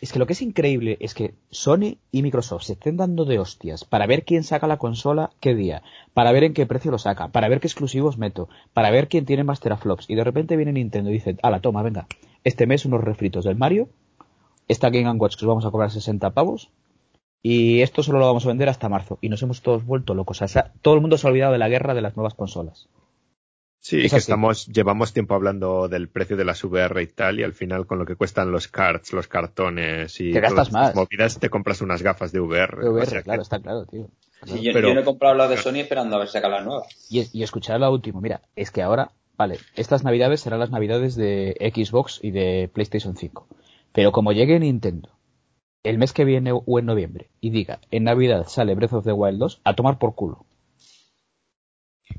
es que lo que es increíble es que Sony y Microsoft se estén dando de hostias para ver quién saca la consola qué día, para ver en qué precio lo saca, para ver qué exclusivos meto, para ver quién tiene más teraflops. Y de repente viene Nintendo y dice, ala, toma, venga, este mes unos refritos del Mario, esta Game Watch que os vamos a cobrar 60 pavos, y esto solo lo vamos a vender hasta marzo. Y nos hemos todos vuelto locos. O sea, todo el mundo se ha olvidado de la guerra de las nuevas consolas. Sí, Es que estamos, llevamos tiempo hablando del precio de las VR y tal, y al final con lo que cuestan los cards, los cartones y Te gastas todas más. movidas, te compras unas gafas de VR. VR, o sea que- claro, está claro, tío. Sí, yo, Pero- yo no he comprado las de Sony esperando a ver si sacan las nuevas. Y, y escuchar la última, mira, es que ahora, vale, estas navidades serán las navidades de Xbox y de PlayStation 5. Pero como llegue Nintendo el mes que viene o en noviembre y diga, en Navidad sale Breath of the Wild 2, a tomar por culo.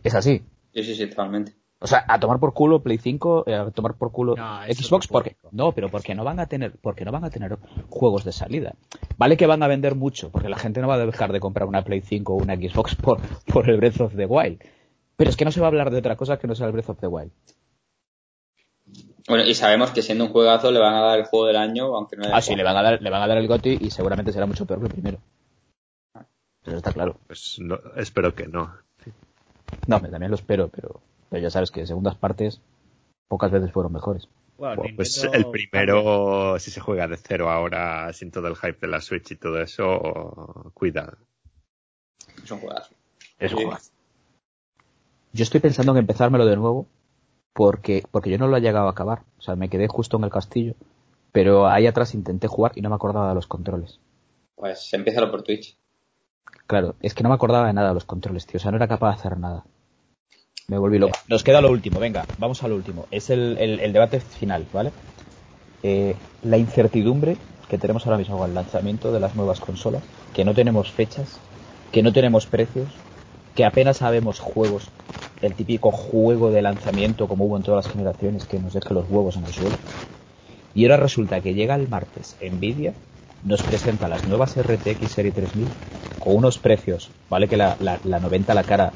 Es así. Sí, sí, sí, totalmente. O sea, a tomar por culo Play 5, eh, a tomar por culo No, Xbox, no porque no, pero porque no van a tener, porque no van a tener juegos de salida. Vale que van a vender mucho, porque la gente no va a dejar de comprar una Play 5 o una Xbox por, por el Breath of the Wild. Pero es que no se va a hablar de otra cosa que no sea el Breath of the Wild. Bueno, y sabemos que siendo un juegazo le van a dar el juego del año, aunque no haya Ah, sí, le van a dar, le van a dar el GOTY y seguramente será mucho peor que el primero. Eso está claro. Pues no, espero que no. No, me- también lo espero, pero, pero ya sabes que segundas partes pocas veces fueron mejores. bueno, Bueno, pues Nintendo el primero, si se juega de cero ahora, sin todo el hype de la Switch y todo eso, cuida. Es un juegazo. Es Sí. jugar. Yo estoy pensando en empezármelo de nuevo porque, porque yo no lo he llegado a acabar. O sea, me quedé justo en el castillo. Pero ahí atrás intenté jugar y no me acordaba de los controles. Pues empiézalo por Twitch. Claro, es que no me acordaba de nada los controles, tío. O sea, no era capaz de hacer nada. Me volví loco. Nos queda lo último, venga, vamos a lo último. Es el debate final, ¿vale? Eh, la incertidumbre que tenemos ahora mismo con el lanzamiento de las nuevas consolas, que no tenemos fechas, que no tenemos precios, que apenas sabemos juegos, el típico juego de lanzamiento como hubo en todas las generaciones que nos deja los huevos en el suelo. Y ahora resulta que llega el martes Nvidia, nos presenta las nuevas RTX Serie 3000 con unos precios, vale que la, la, la 90 a la cara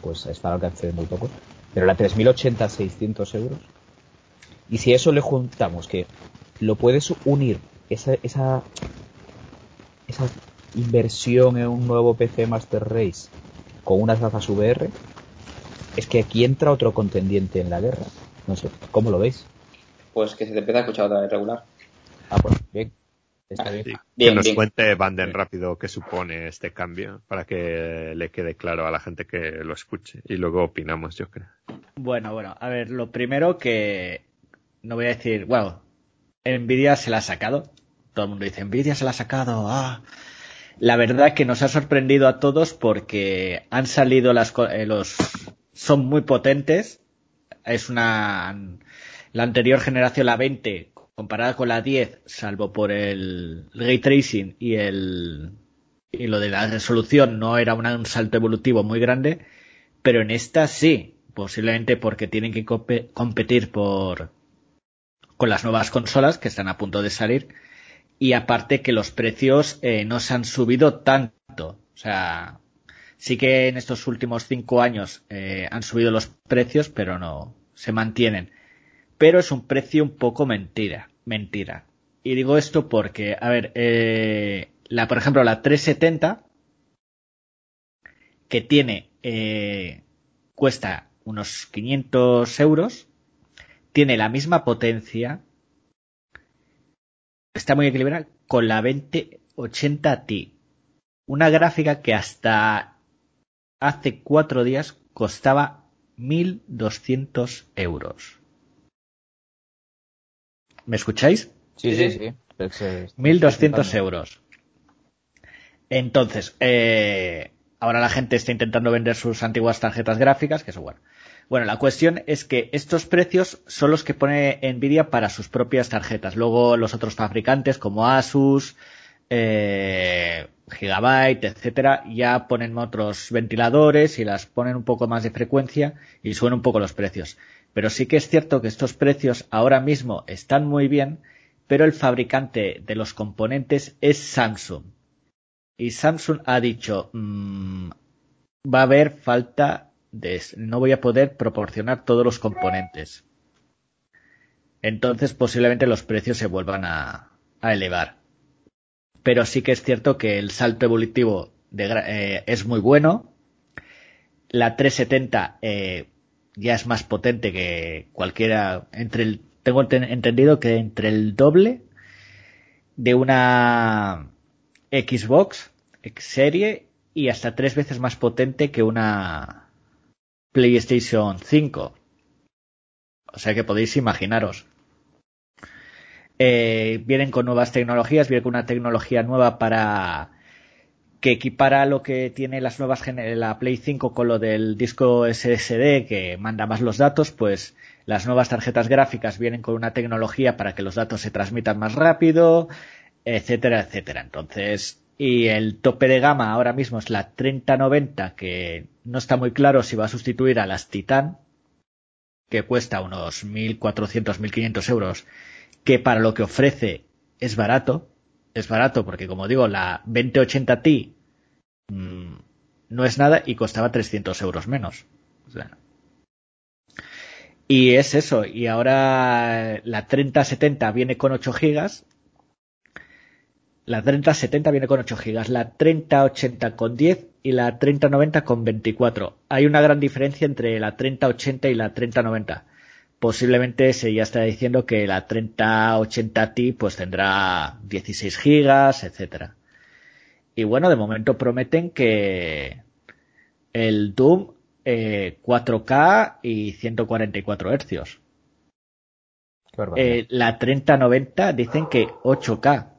pues está al alcance de muy poco, pero la 3080 600 euros. Y si a eso le juntamos que lo puedes unir esa, esa, esa inversión en un nuevo PC Master Race con unas gafas VR, es que aquí entra otro contendiente en la guerra. No sé, ¿cómo lo veis? Pues que se te empieza a escuchar otra vez regular. Ah, pues bien. Está bien. Sí, Bien, que nos bien. cuente Banden rápido qué supone este cambio para que le quede claro a la gente que lo escuche y luego opinamos, yo creo. Bueno, bueno, a ver, lo primero que no voy a decir, bueno, Nvidia se la ha sacado. Todo el mundo dice, Nvidia se la ha sacado. Ah. La verdad que nos ha sorprendido a todos porque han salido las co- eh, los son muy potentes. Es una la anterior generación la 20 comparada con la 10, salvo por el ray tracing y el y lo de la resolución no era un salto evolutivo muy grande, pero en esta sí, posiblemente porque tienen que compe- competir por con las nuevas consolas que están a punto de salir y aparte que los precios eh, no se han subido tanto. O sea, sí que en estos últimos cinco años eh, han subido los precios, pero no se mantienen. Pero es un precio un poco mentira, mentira. Y digo esto porque, a ver, eh, la, por ejemplo, la 370 que tiene eh, cuesta unos 500 euros, tiene la misma potencia, está muy equilibrada con la 2080 Ti. Una gráfica que hasta hace cuatro días costaba 1.200 euros. ¿Me escucháis? Sí, sí, sí. Es que- 1.200 euros. Entonces, eh, ahora la gente está intentando vender sus antiguas tarjetas gráficas, que eso bueno. Bueno, la cuestión es que estos precios son los que pone Nvidia para sus propias tarjetas. Luego los otros fabricantes como Asus, eh, Gigabyte, etcétera, ya ponen otros ventiladores y las ponen un poco más de frecuencia y suben un poco los precios. Pero sí que es cierto que estos precios ahora mismo están muy bien, pero el fabricante de los componentes es Samsung. Y Samsung ha dicho, mm, va a haber falta de, no voy a poder proporcionar todos los componentes. Entonces posiblemente los precios se vuelvan a, a elevar. Pero sí que es cierto que el salto evolutivo de eh, es muy bueno. La 370 eh, ya es más potente que cualquiera entre el tengo enten- entendido que entre el doble de una Xbox X serie y hasta tres veces más potente que una PlayStation 5. O sea que podéis imaginaros. Eh, vienen con nuevas tecnologías, vienen con una tecnología nueva para que equipara lo que tiene las nuevas la Play 5 con lo del disco SSD que manda más los datos, pues las nuevas tarjetas gráficas vienen con una tecnología para que los datos se transmitan más rápido, etcétera, etcétera. Entonces, y el tope de gama ahora mismo es la 3090 que no está muy claro si va a sustituir a las Titan que cuesta unos 1400, 1500 euros, que para lo que ofrece es barato, es barato porque como digo, la 2080 Ti mm, no es nada y costaba 300 euros menos. Y es eso, y ahora la 3070 viene con 8 gigas, la 3070 viene con 8 gigas, la 3080 con 10 y la 3090 con 24. Hay una gran diferencia entre la 3080 y la 3090. Posiblemente se ya está diciendo que la 3080 Ti pues tendrá 16 gigas, etcétera. Y bueno, de momento prometen que el Doom eh, 4K y 144 hercios. Eh, la 3090 dicen que 8K.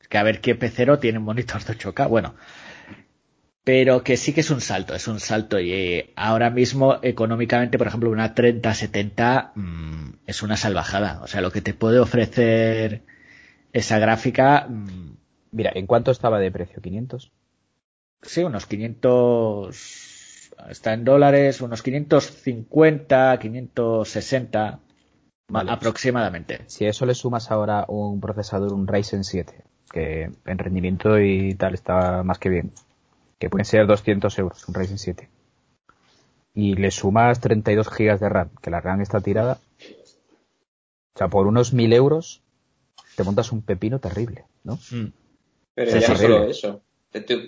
Es que a ver qué pecero tiene monitores de 8K. Bueno, pero que sí que es un salto, es un salto. Y eh, ahora mismo, económicamente, por ejemplo, una 3070 mm, es una salvajada. O sea, lo que te puede ofrecer esa gráfica, mm, Mira, ¿en cuánto estaba de precio? ¿500? sí, unos 500. Está en dólares, unos 550, 560 Vale. aproximadamente. Si a eso le sumas ahora un procesador, un Ryzen 7, que en rendimiento y tal está más que bien, que pueden ser 200 euros, un Ryzen 7, y le sumas 32 gigas de RAM, que la RAM está tirada, o sea, por unos 1000 euros te montas un pepino terrible, ¿no? Mm. Pero Sí, ya no solo eso.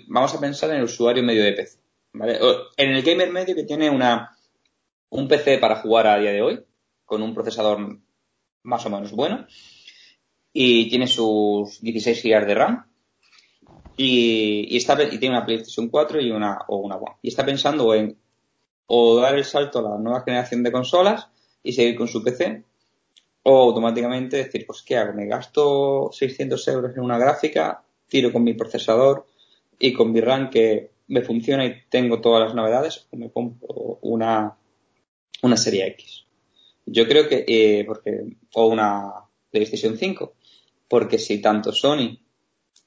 Vamos a pensar en el usuario medio de PC. ¿vale? O- En el gamer medio que tiene una un PC para jugar a día de hoy, con un procesador más o menos bueno, y tiene sus 16 GB de RAM, y, y está, y tiene una PlayStation 4 y una, o una One. Y está pensando en o dar el salto a la nueva generación de consolas y seguir con su PC, o automáticamente decir, pues ¿qué hago? Me gasto 600 euros en una gráfica, tiro con mi procesador y con mi RAM que me funciona y tengo todas las novedades, o me compro una, una serie X. Yo creo que, eh, porque, o una PlayStation 5, porque si tanto Sony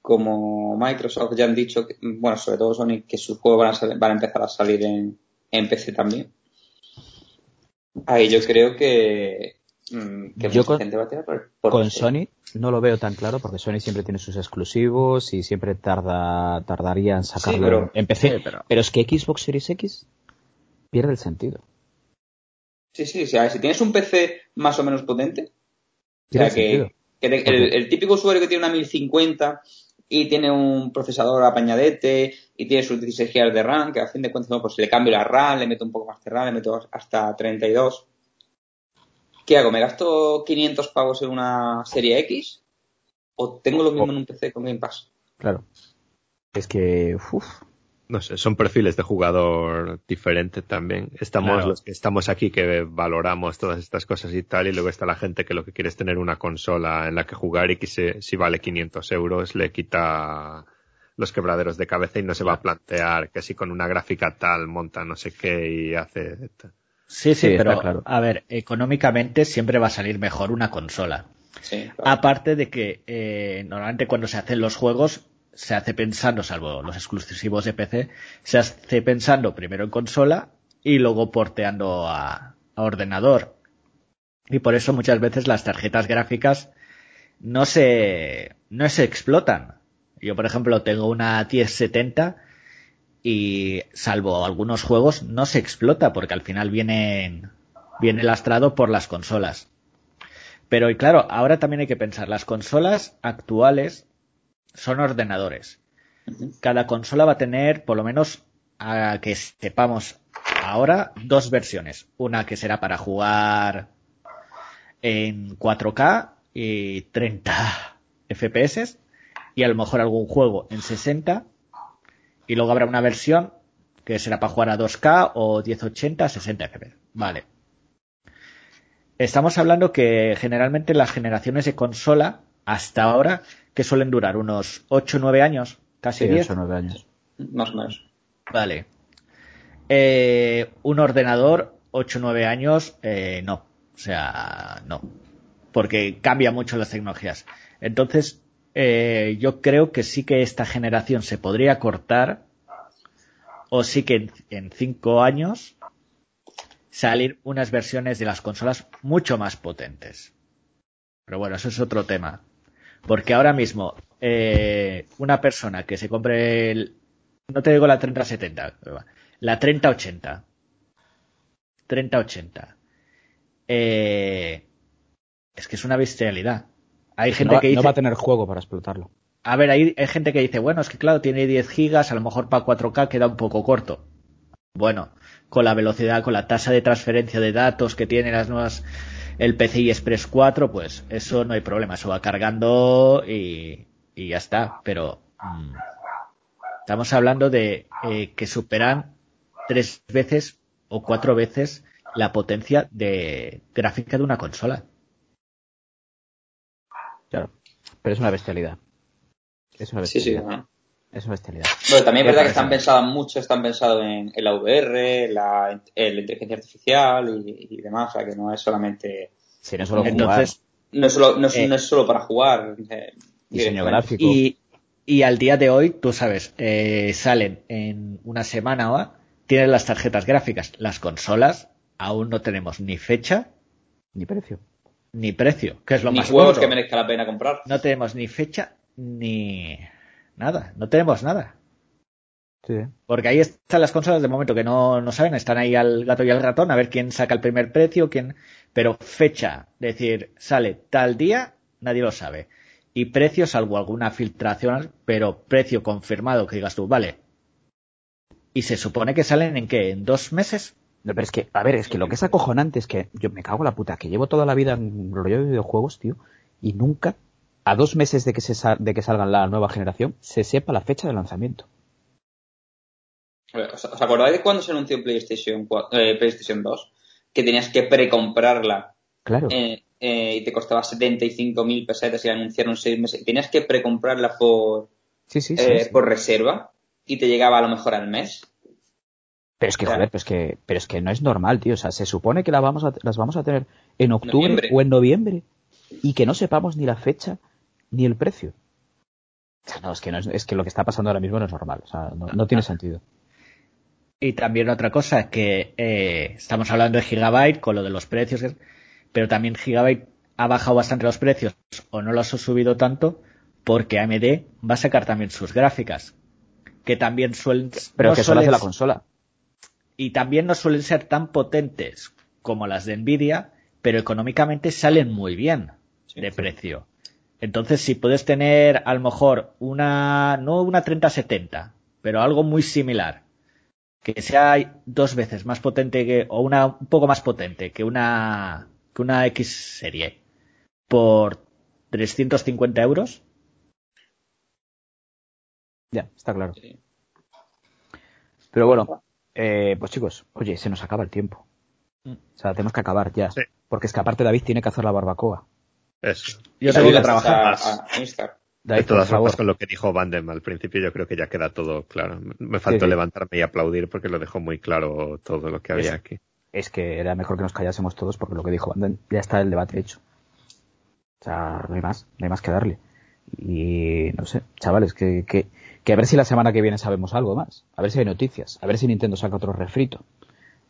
como Microsoft ya han dicho, que, bueno, sobre todo Sony, que sus juegos van a, sal- van a empezar a salir en, en PC también. Ahí yo creo que, mm, que Yo mucha con- gente va a tirar por, por Con PC. Sony no lo veo tan claro porque Sony siempre tiene sus exclusivos y siempre tarda tardaría en sacarlo pero- en PC. sí, pero- pero... es que Xbox Series X pierde el sentido. Sí, sí, o sea, si tienes un PC más o menos potente, o sea, el que, sentido. que te- el, el típico usuario que tiene una 1050 y tiene un procesador apañadete y tiene sus 16 GB de RAM, que a fin de cuentas, bueno, pues le cambio la RAM, le meto un poco más de RAM, le meto hasta 32. ¿Qué hago? ¿Me gasto 500 pavos en una serie X? ¿O tengo lo mismo en un PC con Game Pass? Claro. Es que uf, No sé, son perfiles de jugador diferentes también. Estamos Claro. los que estamos aquí que valoramos todas estas cosas y tal, y luego está la gente que lo que quiere es tener una consola en la que jugar y que se- si vale 500 euros le quita los quebraderos de cabeza y no se va a plantear que si con una gráfica tal monta no sé qué y hace... Sí, sí, pero claro. a ver, económicamente siempre va a salir mejor una consola. Sí, claro. Aparte de que eh, normalmente cuando se hacen los juegos se hace pensando, salvo los exclusivos de PC, se hace pensando primero en consola y luego porteando a, a ordenador. Y por eso muchas veces las tarjetas gráficas no se, no se explotan. Yo, por ejemplo, tengo una 1070 y salvo algunos juegos no se explota porque al final vienen, viene lastrado por las consolas. Pero y claro, ahora también hay que pensar, las consolas actuales son ordenadores. Cada consola va a tener, por lo menos, a que sepamos ahora, dos versiones. Una que será para jugar en 4K y 30 FPS y a lo mejor algún juego en 60 y luego habrá una versión que será para jugar a 2K o 1080 a 60 FPS. Vale. Estamos hablando que generalmente las generaciones de consola hasta ahora que suelen durar unos 8 o 9 años, casi sí, 10. 8 o 9 años. Más o menos. Vale. Eh, un ordenador, 8 o 9 años, eh, no. O sea, no. Porque cambia mucho las tecnologías. Entonces, eh, yo creo que sí que esta generación se podría cortar. O sí que en- en 5 años salir unas versiones de las consolas mucho más potentes. Pero bueno, eso es otro tema. Porque ahora mismo, eh, una persona que se compre el, no te digo la 3070, la 3080. 3080. Eh, es que es una bestialidad. Hay gente no, que dice, no va a tener juego para explotarlo. a ver, hay, hay gente que dice, bueno, es que claro, tiene 10 gigas, a lo mejor para 4K queda un poco corto. Bueno, con la velocidad, con la tasa de transferencia de datos que tiene las nuevas, el PCI Express 4, pues eso no hay problema, eso va cargando y, y ya está. Pero mm, estamos hablando de eh, que superan tres veces o cuatro veces la potencia de gráfica de una consola. Claro. Pero es una bestialidad. Es una Sí, sí. bestialidad. Es una bestialidad. Bueno, también es verdad que están pensadas mucho, están pensados en, en la VR, la, en la inteligencia artificial y, y demás, o sea que no es solamente, Si no solo Entonces, no es solo, no es, Eh. no es solo para jugar. eh, diseño gráfico. Y, y al día de hoy, tú sabes, eh, salen en una semana o tienen las tarjetas gráficas. Las consolas aún no tenemos ni fecha Ni precio. ni precio, que es lo Ni más juegos gordo. que merezca la pena comprar. No tenemos ni fecha ni nada, no tenemos nada. Sí. Porque ahí están las consolas de momento que no, no saben, están ahí al gato y al ratón a ver quién saca el primer precio, quién, pero fecha, decir, sale tal día, nadie lo sabe. Y precio, salvo alguna filtración, pero precio confirmado que digas tú, vale. Y se supone que salen en qué, en dos meses. No, pero es que, a ver, es que lo que es acojonante es que yo me cago en la puta, que llevo toda la vida en rollo de videojuegos, tío, y nunca, a dos meses de que, se de que salgan la nueva generación, se sepa la fecha de lanzamiento. ¿Os, acordáis de cuando se anunció PlayStation, 4, eh, PlayStation 2? Que tenías que precomprarla Claro. eh, eh, y te costaba 75.000 pesetas y la anunciaron seis meses. Tenías que precomprarla por, sí, sí, sí, eh, sí. por reserva y te llegaba a lo mejor al mes. Pero es que, Claro. joder, pero es que, pero es que no es normal, tío. O sea, se supone que la vamos a- las vamos a tener en octubre Noviembre. o en noviembre y que no sepamos ni la fecha ni el precio. O sea, no, es que, no es, es que lo que está pasando ahora mismo no es normal. O sea, no, no tiene sentido. Y también otra cosa, que eh, estamos hablando de Gigabyte con lo de los precios, pero también Gigabyte ha bajado bastante los precios o no los ha subido tanto porque AMD va a sacar también sus gráficas, que también suelen... Pero no que son las de suelen- la consola. y también no suelen ser tan potentes como las de Nvidia, pero económicamente salen muy bien de precio. Entonces, si puedes tener a lo mejor una, no una 3070, pero algo muy similar, que sea dos veces más potente que, o una un poco más potente que una, que una X serie, por 350 euros, Ya, está claro. Pero bueno, eh, pues chicos, oye, se nos acaba el tiempo. Mm. O sea, tenemos que acabar ya. Sí. Porque es que aparte David tiene que hacer la barbacoa. Eso. yo tengo que trabajar. a- a Instar. David, De todas formas, con lo que dijo Vandem al principio, yo creo que ya queda todo claro. Me faltó Sí, sí. levantarme y aplaudir porque lo dejó muy claro todo lo que había Es- aquí. Es que era mejor que nos callásemos todos porque lo que dijo Anden, ya está el debate hecho. O sea, no hay más, no hay más que darle. Y no sé, chavales, que, que, que a ver si la semana que viene sabemos algo más. A ver si hay noticias. A ver si Nintendo saca otro refrito.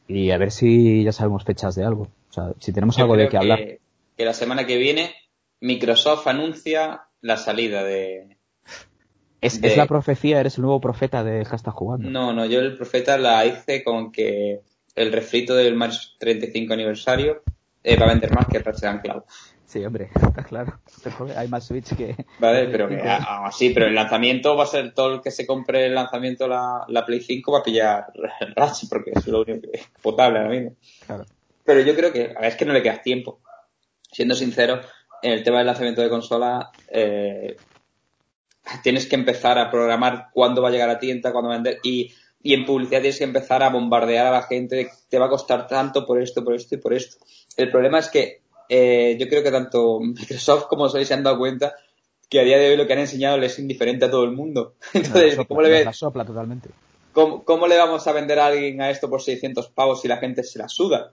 Y a ver si ya sabemos fechas de algo. O sea, si tenemos Yo algo de creo qué hablar. Que la semana que viene Microsoft anuncia la salida de... Es, de- es la profecía, eres el nuevo profeta de hashtag jugando. No, no, yo el profeta la hice con que el refrito del Mario 35 aniversario eh, va a vender más que Ratchet and Cloud. Sí, hombre, está claro. Hay más Switch que... Vale, pero que, ah, ah, sí, pero el lanzamiento va a ser todo el que se compre el lanzamiento la, la Play 5 va a pillar el Ratchet porque es lo único que es potable ahora mismo. Claro. Pero yo creo que, a ver, es que no le queda tiempo. Siendo sincero, en el tema del lanzamiento de consola, eh, tienes que empezar a programar cuándo va a llegar a tienda, cuándo va a vender, y, y en publicidad tienes que empezar a bombardear a la gente de que te va a costar tanto por esto, por esto y por esto. El problema es que eh, yo creo que tanto Microsoft como Sony se han dado cuenta que a día de hoy lo que han enseñado les es indiferente a todo el mundo. Entonces, sopla, ¿cómo le, la sopla totalmente. ¿Cómo, cómo le vamos a vender a alguien a esto por 600 pavos si la gente se la suda?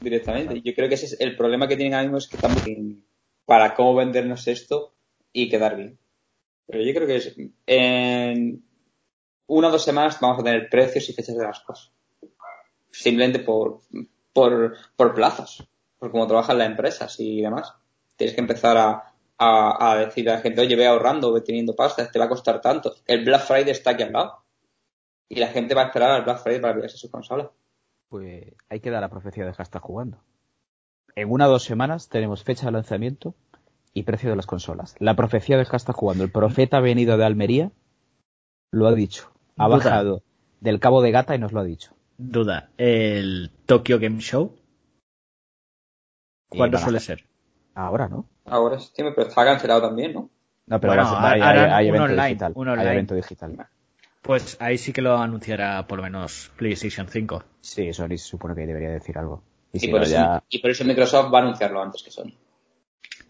Directamente. Yo creo que ese es el problema que tienen ahora mismo es que están muy- para cómo vendernos esto y quedar bien. Pero yo creo que es, en una o dos semanas vamos a tener precios y fechas de las cosas. Simplemente por, por, por plazos, por cómo trabajan las empresas y demás. Tienes que empezar a, a, a decir a la gente, oye, ve ahorrando, ve teniendo pasta, te va a costar tanto. El Black Friday está aquí al lado. Y la gente va a esperar al Black Friday para pillarse su consola. Pues hay que dar la profecía de hashtag jugando. En una o dos semanas tenemos fecha de lanzamiento y precio de las consolas. La profecía de hashtag jugando. El profeta venido de Almería lo ha dicho. Ha Duda. bajado del cabo de gata y nos lo ha dicho. Duda, el Tokyo Game Show, Y ¿cuándo suele ser? Ahora, ¿no? Ahora sí, pero está cancelado también, ¿no? No, pero Bueno, ahora hay, hay- evento online, digital. un Hay evento digital. Pues ahí sí que lo anunciará por lo menos PlayStation 5. Sí, Sony se supone que debería decir algo. Y Y, si por no, eso, ya... y por eso Microsoft va a anunciarlo antes que Sony.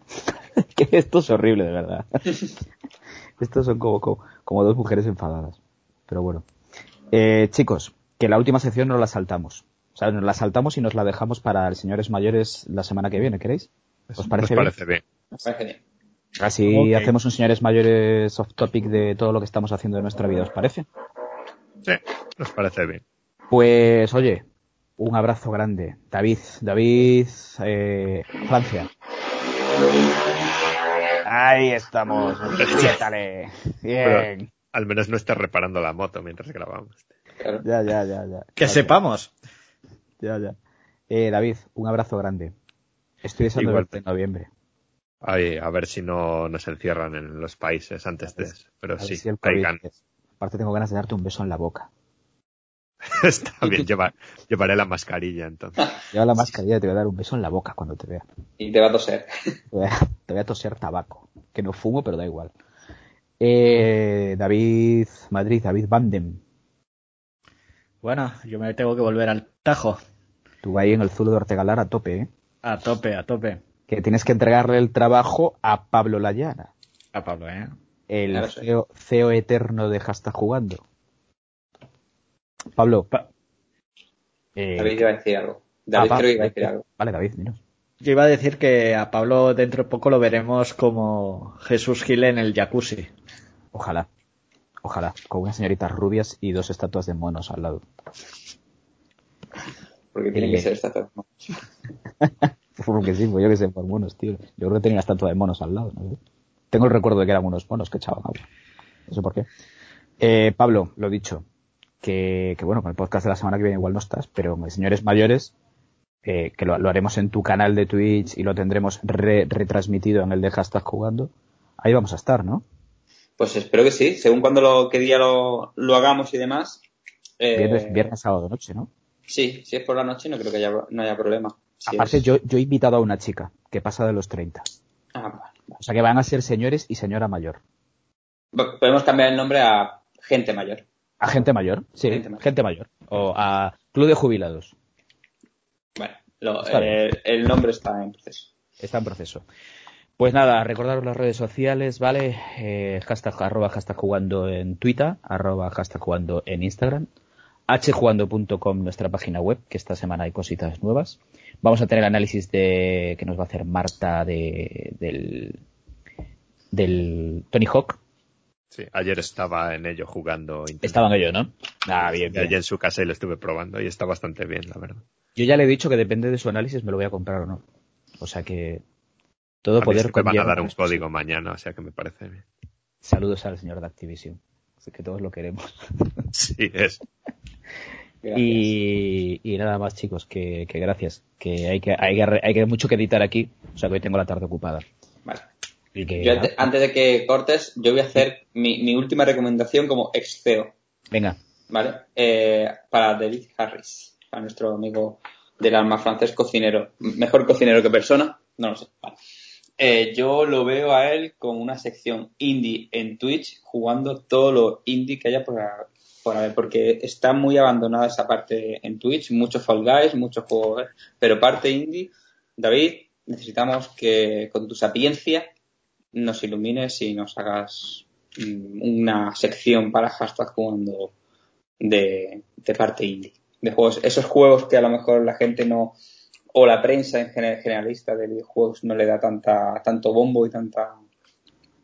que esto es horrible, de verdad. Estos son como, como, como dos mujeres enfadadas. Pero bueno. Eh, chicos, que la última sección no la saltamos. O sea, nos la saltamos y nos la dejamos para señores mayores la semana que viene, ¿queréis? ¿Os parece Nos bien? parece bien. Me parece bien. Así hacemos un señores mayores off topic de todo lo que estamos haciendo en nuestra vida, ¿os parece? Sí, nos parece bien. Pues oye, un abrazo grande. David, David, eh, Francia. Ahí estamos. Bien. Al menos no estés reparando la moto mientras grabamos. Claro. Ya, ya, ya, ya. Que Gracias. sepamos. Ya, ya. Eh, David, un abrazo grande. Estoy deseando verte en noviembre. Ay, a ver si no nos encierran en los países antes de eso. Pero sí, si el hay ganas. Aparte tengo ganas de darte un beso en la boca. Está bien, lleva- llevaré la mascarilla entonces. Lleva la mascarilla y te voy a dar un beso en la boca cuando te vea. Y te va a toser. Te voy a, te voy a toser tabaco. Que no fumo, pero da igual. Eh, David Madrid, David Bandem. Bueno, yo me tengo que volver al tajo. Tú ahí en el Zulo de Ortegalar a tope, ¿eh? A tope, a tope. Que tienes que entregarle el trabajo a Pablo Layana. A Pablo, ¿eh? El Claro. CEO, CEO eterno de Hashtag Jugando. Pablo. Pa- eh, David iba a decir algo. David ah, creo que iba a Pablo, decir algo. Vale, David, dinos. Yo iba a decir que a Pablo dentro de poco lo veremos como Jesús Gil en el jacuzzi. Ojalá. Ojalá. Con unas señoritas rubias y dos estatuas de monos al lado. Porque tiene que Eh, ser esta forma. Por Porque sí, pues yo que sé, por monos, tío. Yo creo que tenía tanto de monos al lado, no sé. Tengo el recuerdo de que eran unos monos que echaban agua. No sé por qué. Eh, Pablo, lo dicho, que, que bueno, con el podcast de la semana que viene igual no estás, pero señores mayores, eh, que lo, lo haremos en tu canal de Twitch y lo tendremos re- retransmitido en el de hashtag jugando, ahí vamos a estar, ¿no? Pues espero que sí, según cuando lo, qué día lo, lo hagamos y demás. eh, Viernes, viernes, sábado, noche, ¿no? Sí, si es por la noche no creo que haya, no haya problema. Si Aparte, es- yo, yo he invitado a una chica que pasa de los 30. Ah, vale, vale. O sea que van a ser señores y señora mayor. Po- Podemos cambiar el nombre a gente mayor. ¿A gente mayor? Sí, Gente gente mayor. O a club de jubilados. Bueno, lo- eh, el nombre está en proceso. Está en proceso. Pues nada, recordaros las redes sociales, ¿vale? Eh, hashtag, arroba hashtag jugando en Twitter, arroba hashtag jugando en Instagram, hjugando.com, nuestra página web, que esta semana hay cositas nuevas. Vamos a tener análisis de que nos va a hacer Marta de, del, del Tony Hawk. Sí, ayer estaba en ello jugando. Estaban ellos, ¿no? Ah, bien, bien. allí en su casa y lo estuve probando y está bastante bien, la verdad. Yo ya le he dicho que depende de su análisis me lo voy a comprar o no. O sea que todo A poder me van a dar un código mañana, o sea que me parece bien. Saludos al señor de Activision. Así que todos lo queremos. Sí, es. Y, y nada más, chicos, que, que gracias. Que hay que, hay que hay que mucho que editar aquí. O sea que hoy tengo la tarde ocupada. Vale. Y que, Yo nada, ante- antes de que cortes, yo voy a hacer mi, mi última recomendación como ex CEO, venga, ¿vale? Eh, para David Harris, para nuestro amigo del alma francés cocinero. Mejor cocinero que persona, no lo sé. Vale. Eh, yo lo veo a él con una sección indie en Twitch, jugando todo lo indie que haya por, porque está muy abandonada esa parte en Twitch, muchos Fall Guys, muchos juegos, ¿eh? pero parte indie, David, necesitamos que con tu sapiencia nos ilumines y nos hagas mm, una sección para hashtag jugando de, de parte indie. De esos juegos que a lo mejor la gente no, o la prensa en gener- generalista de videojuegos no le da tanta, tanto bombo y tanta,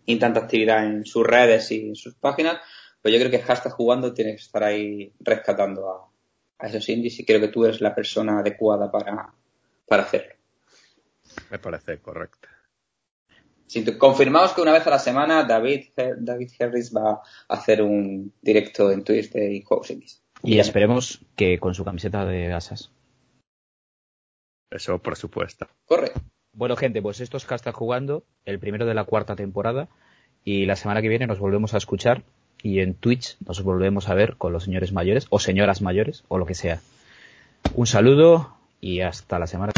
y tanta actividad en sus redes y en sus páginas, pues yo creo que hashtag jugando tiene que estar ahí rescatando a, a esos indies y creo que tú eres la persona adecuada para, para hacerlo. Me parece correcto. Tú- confirmamos que una vez a la semana David, David Harris va a hacer un directo en Twitch de juegos indies. y esperemos que con su camiseta de asas. Eso, por supuesto. Corre. Bueno, gente, pues esto es Hashtag Jugando, el primero de la cuarta temporada. Y la semana que viene nos volvemos a escuchar. Y en Twitch nos volvemos a ver con los señores mayores, o señoras mayores, o lo que sea. Un saludo y hasta la semana.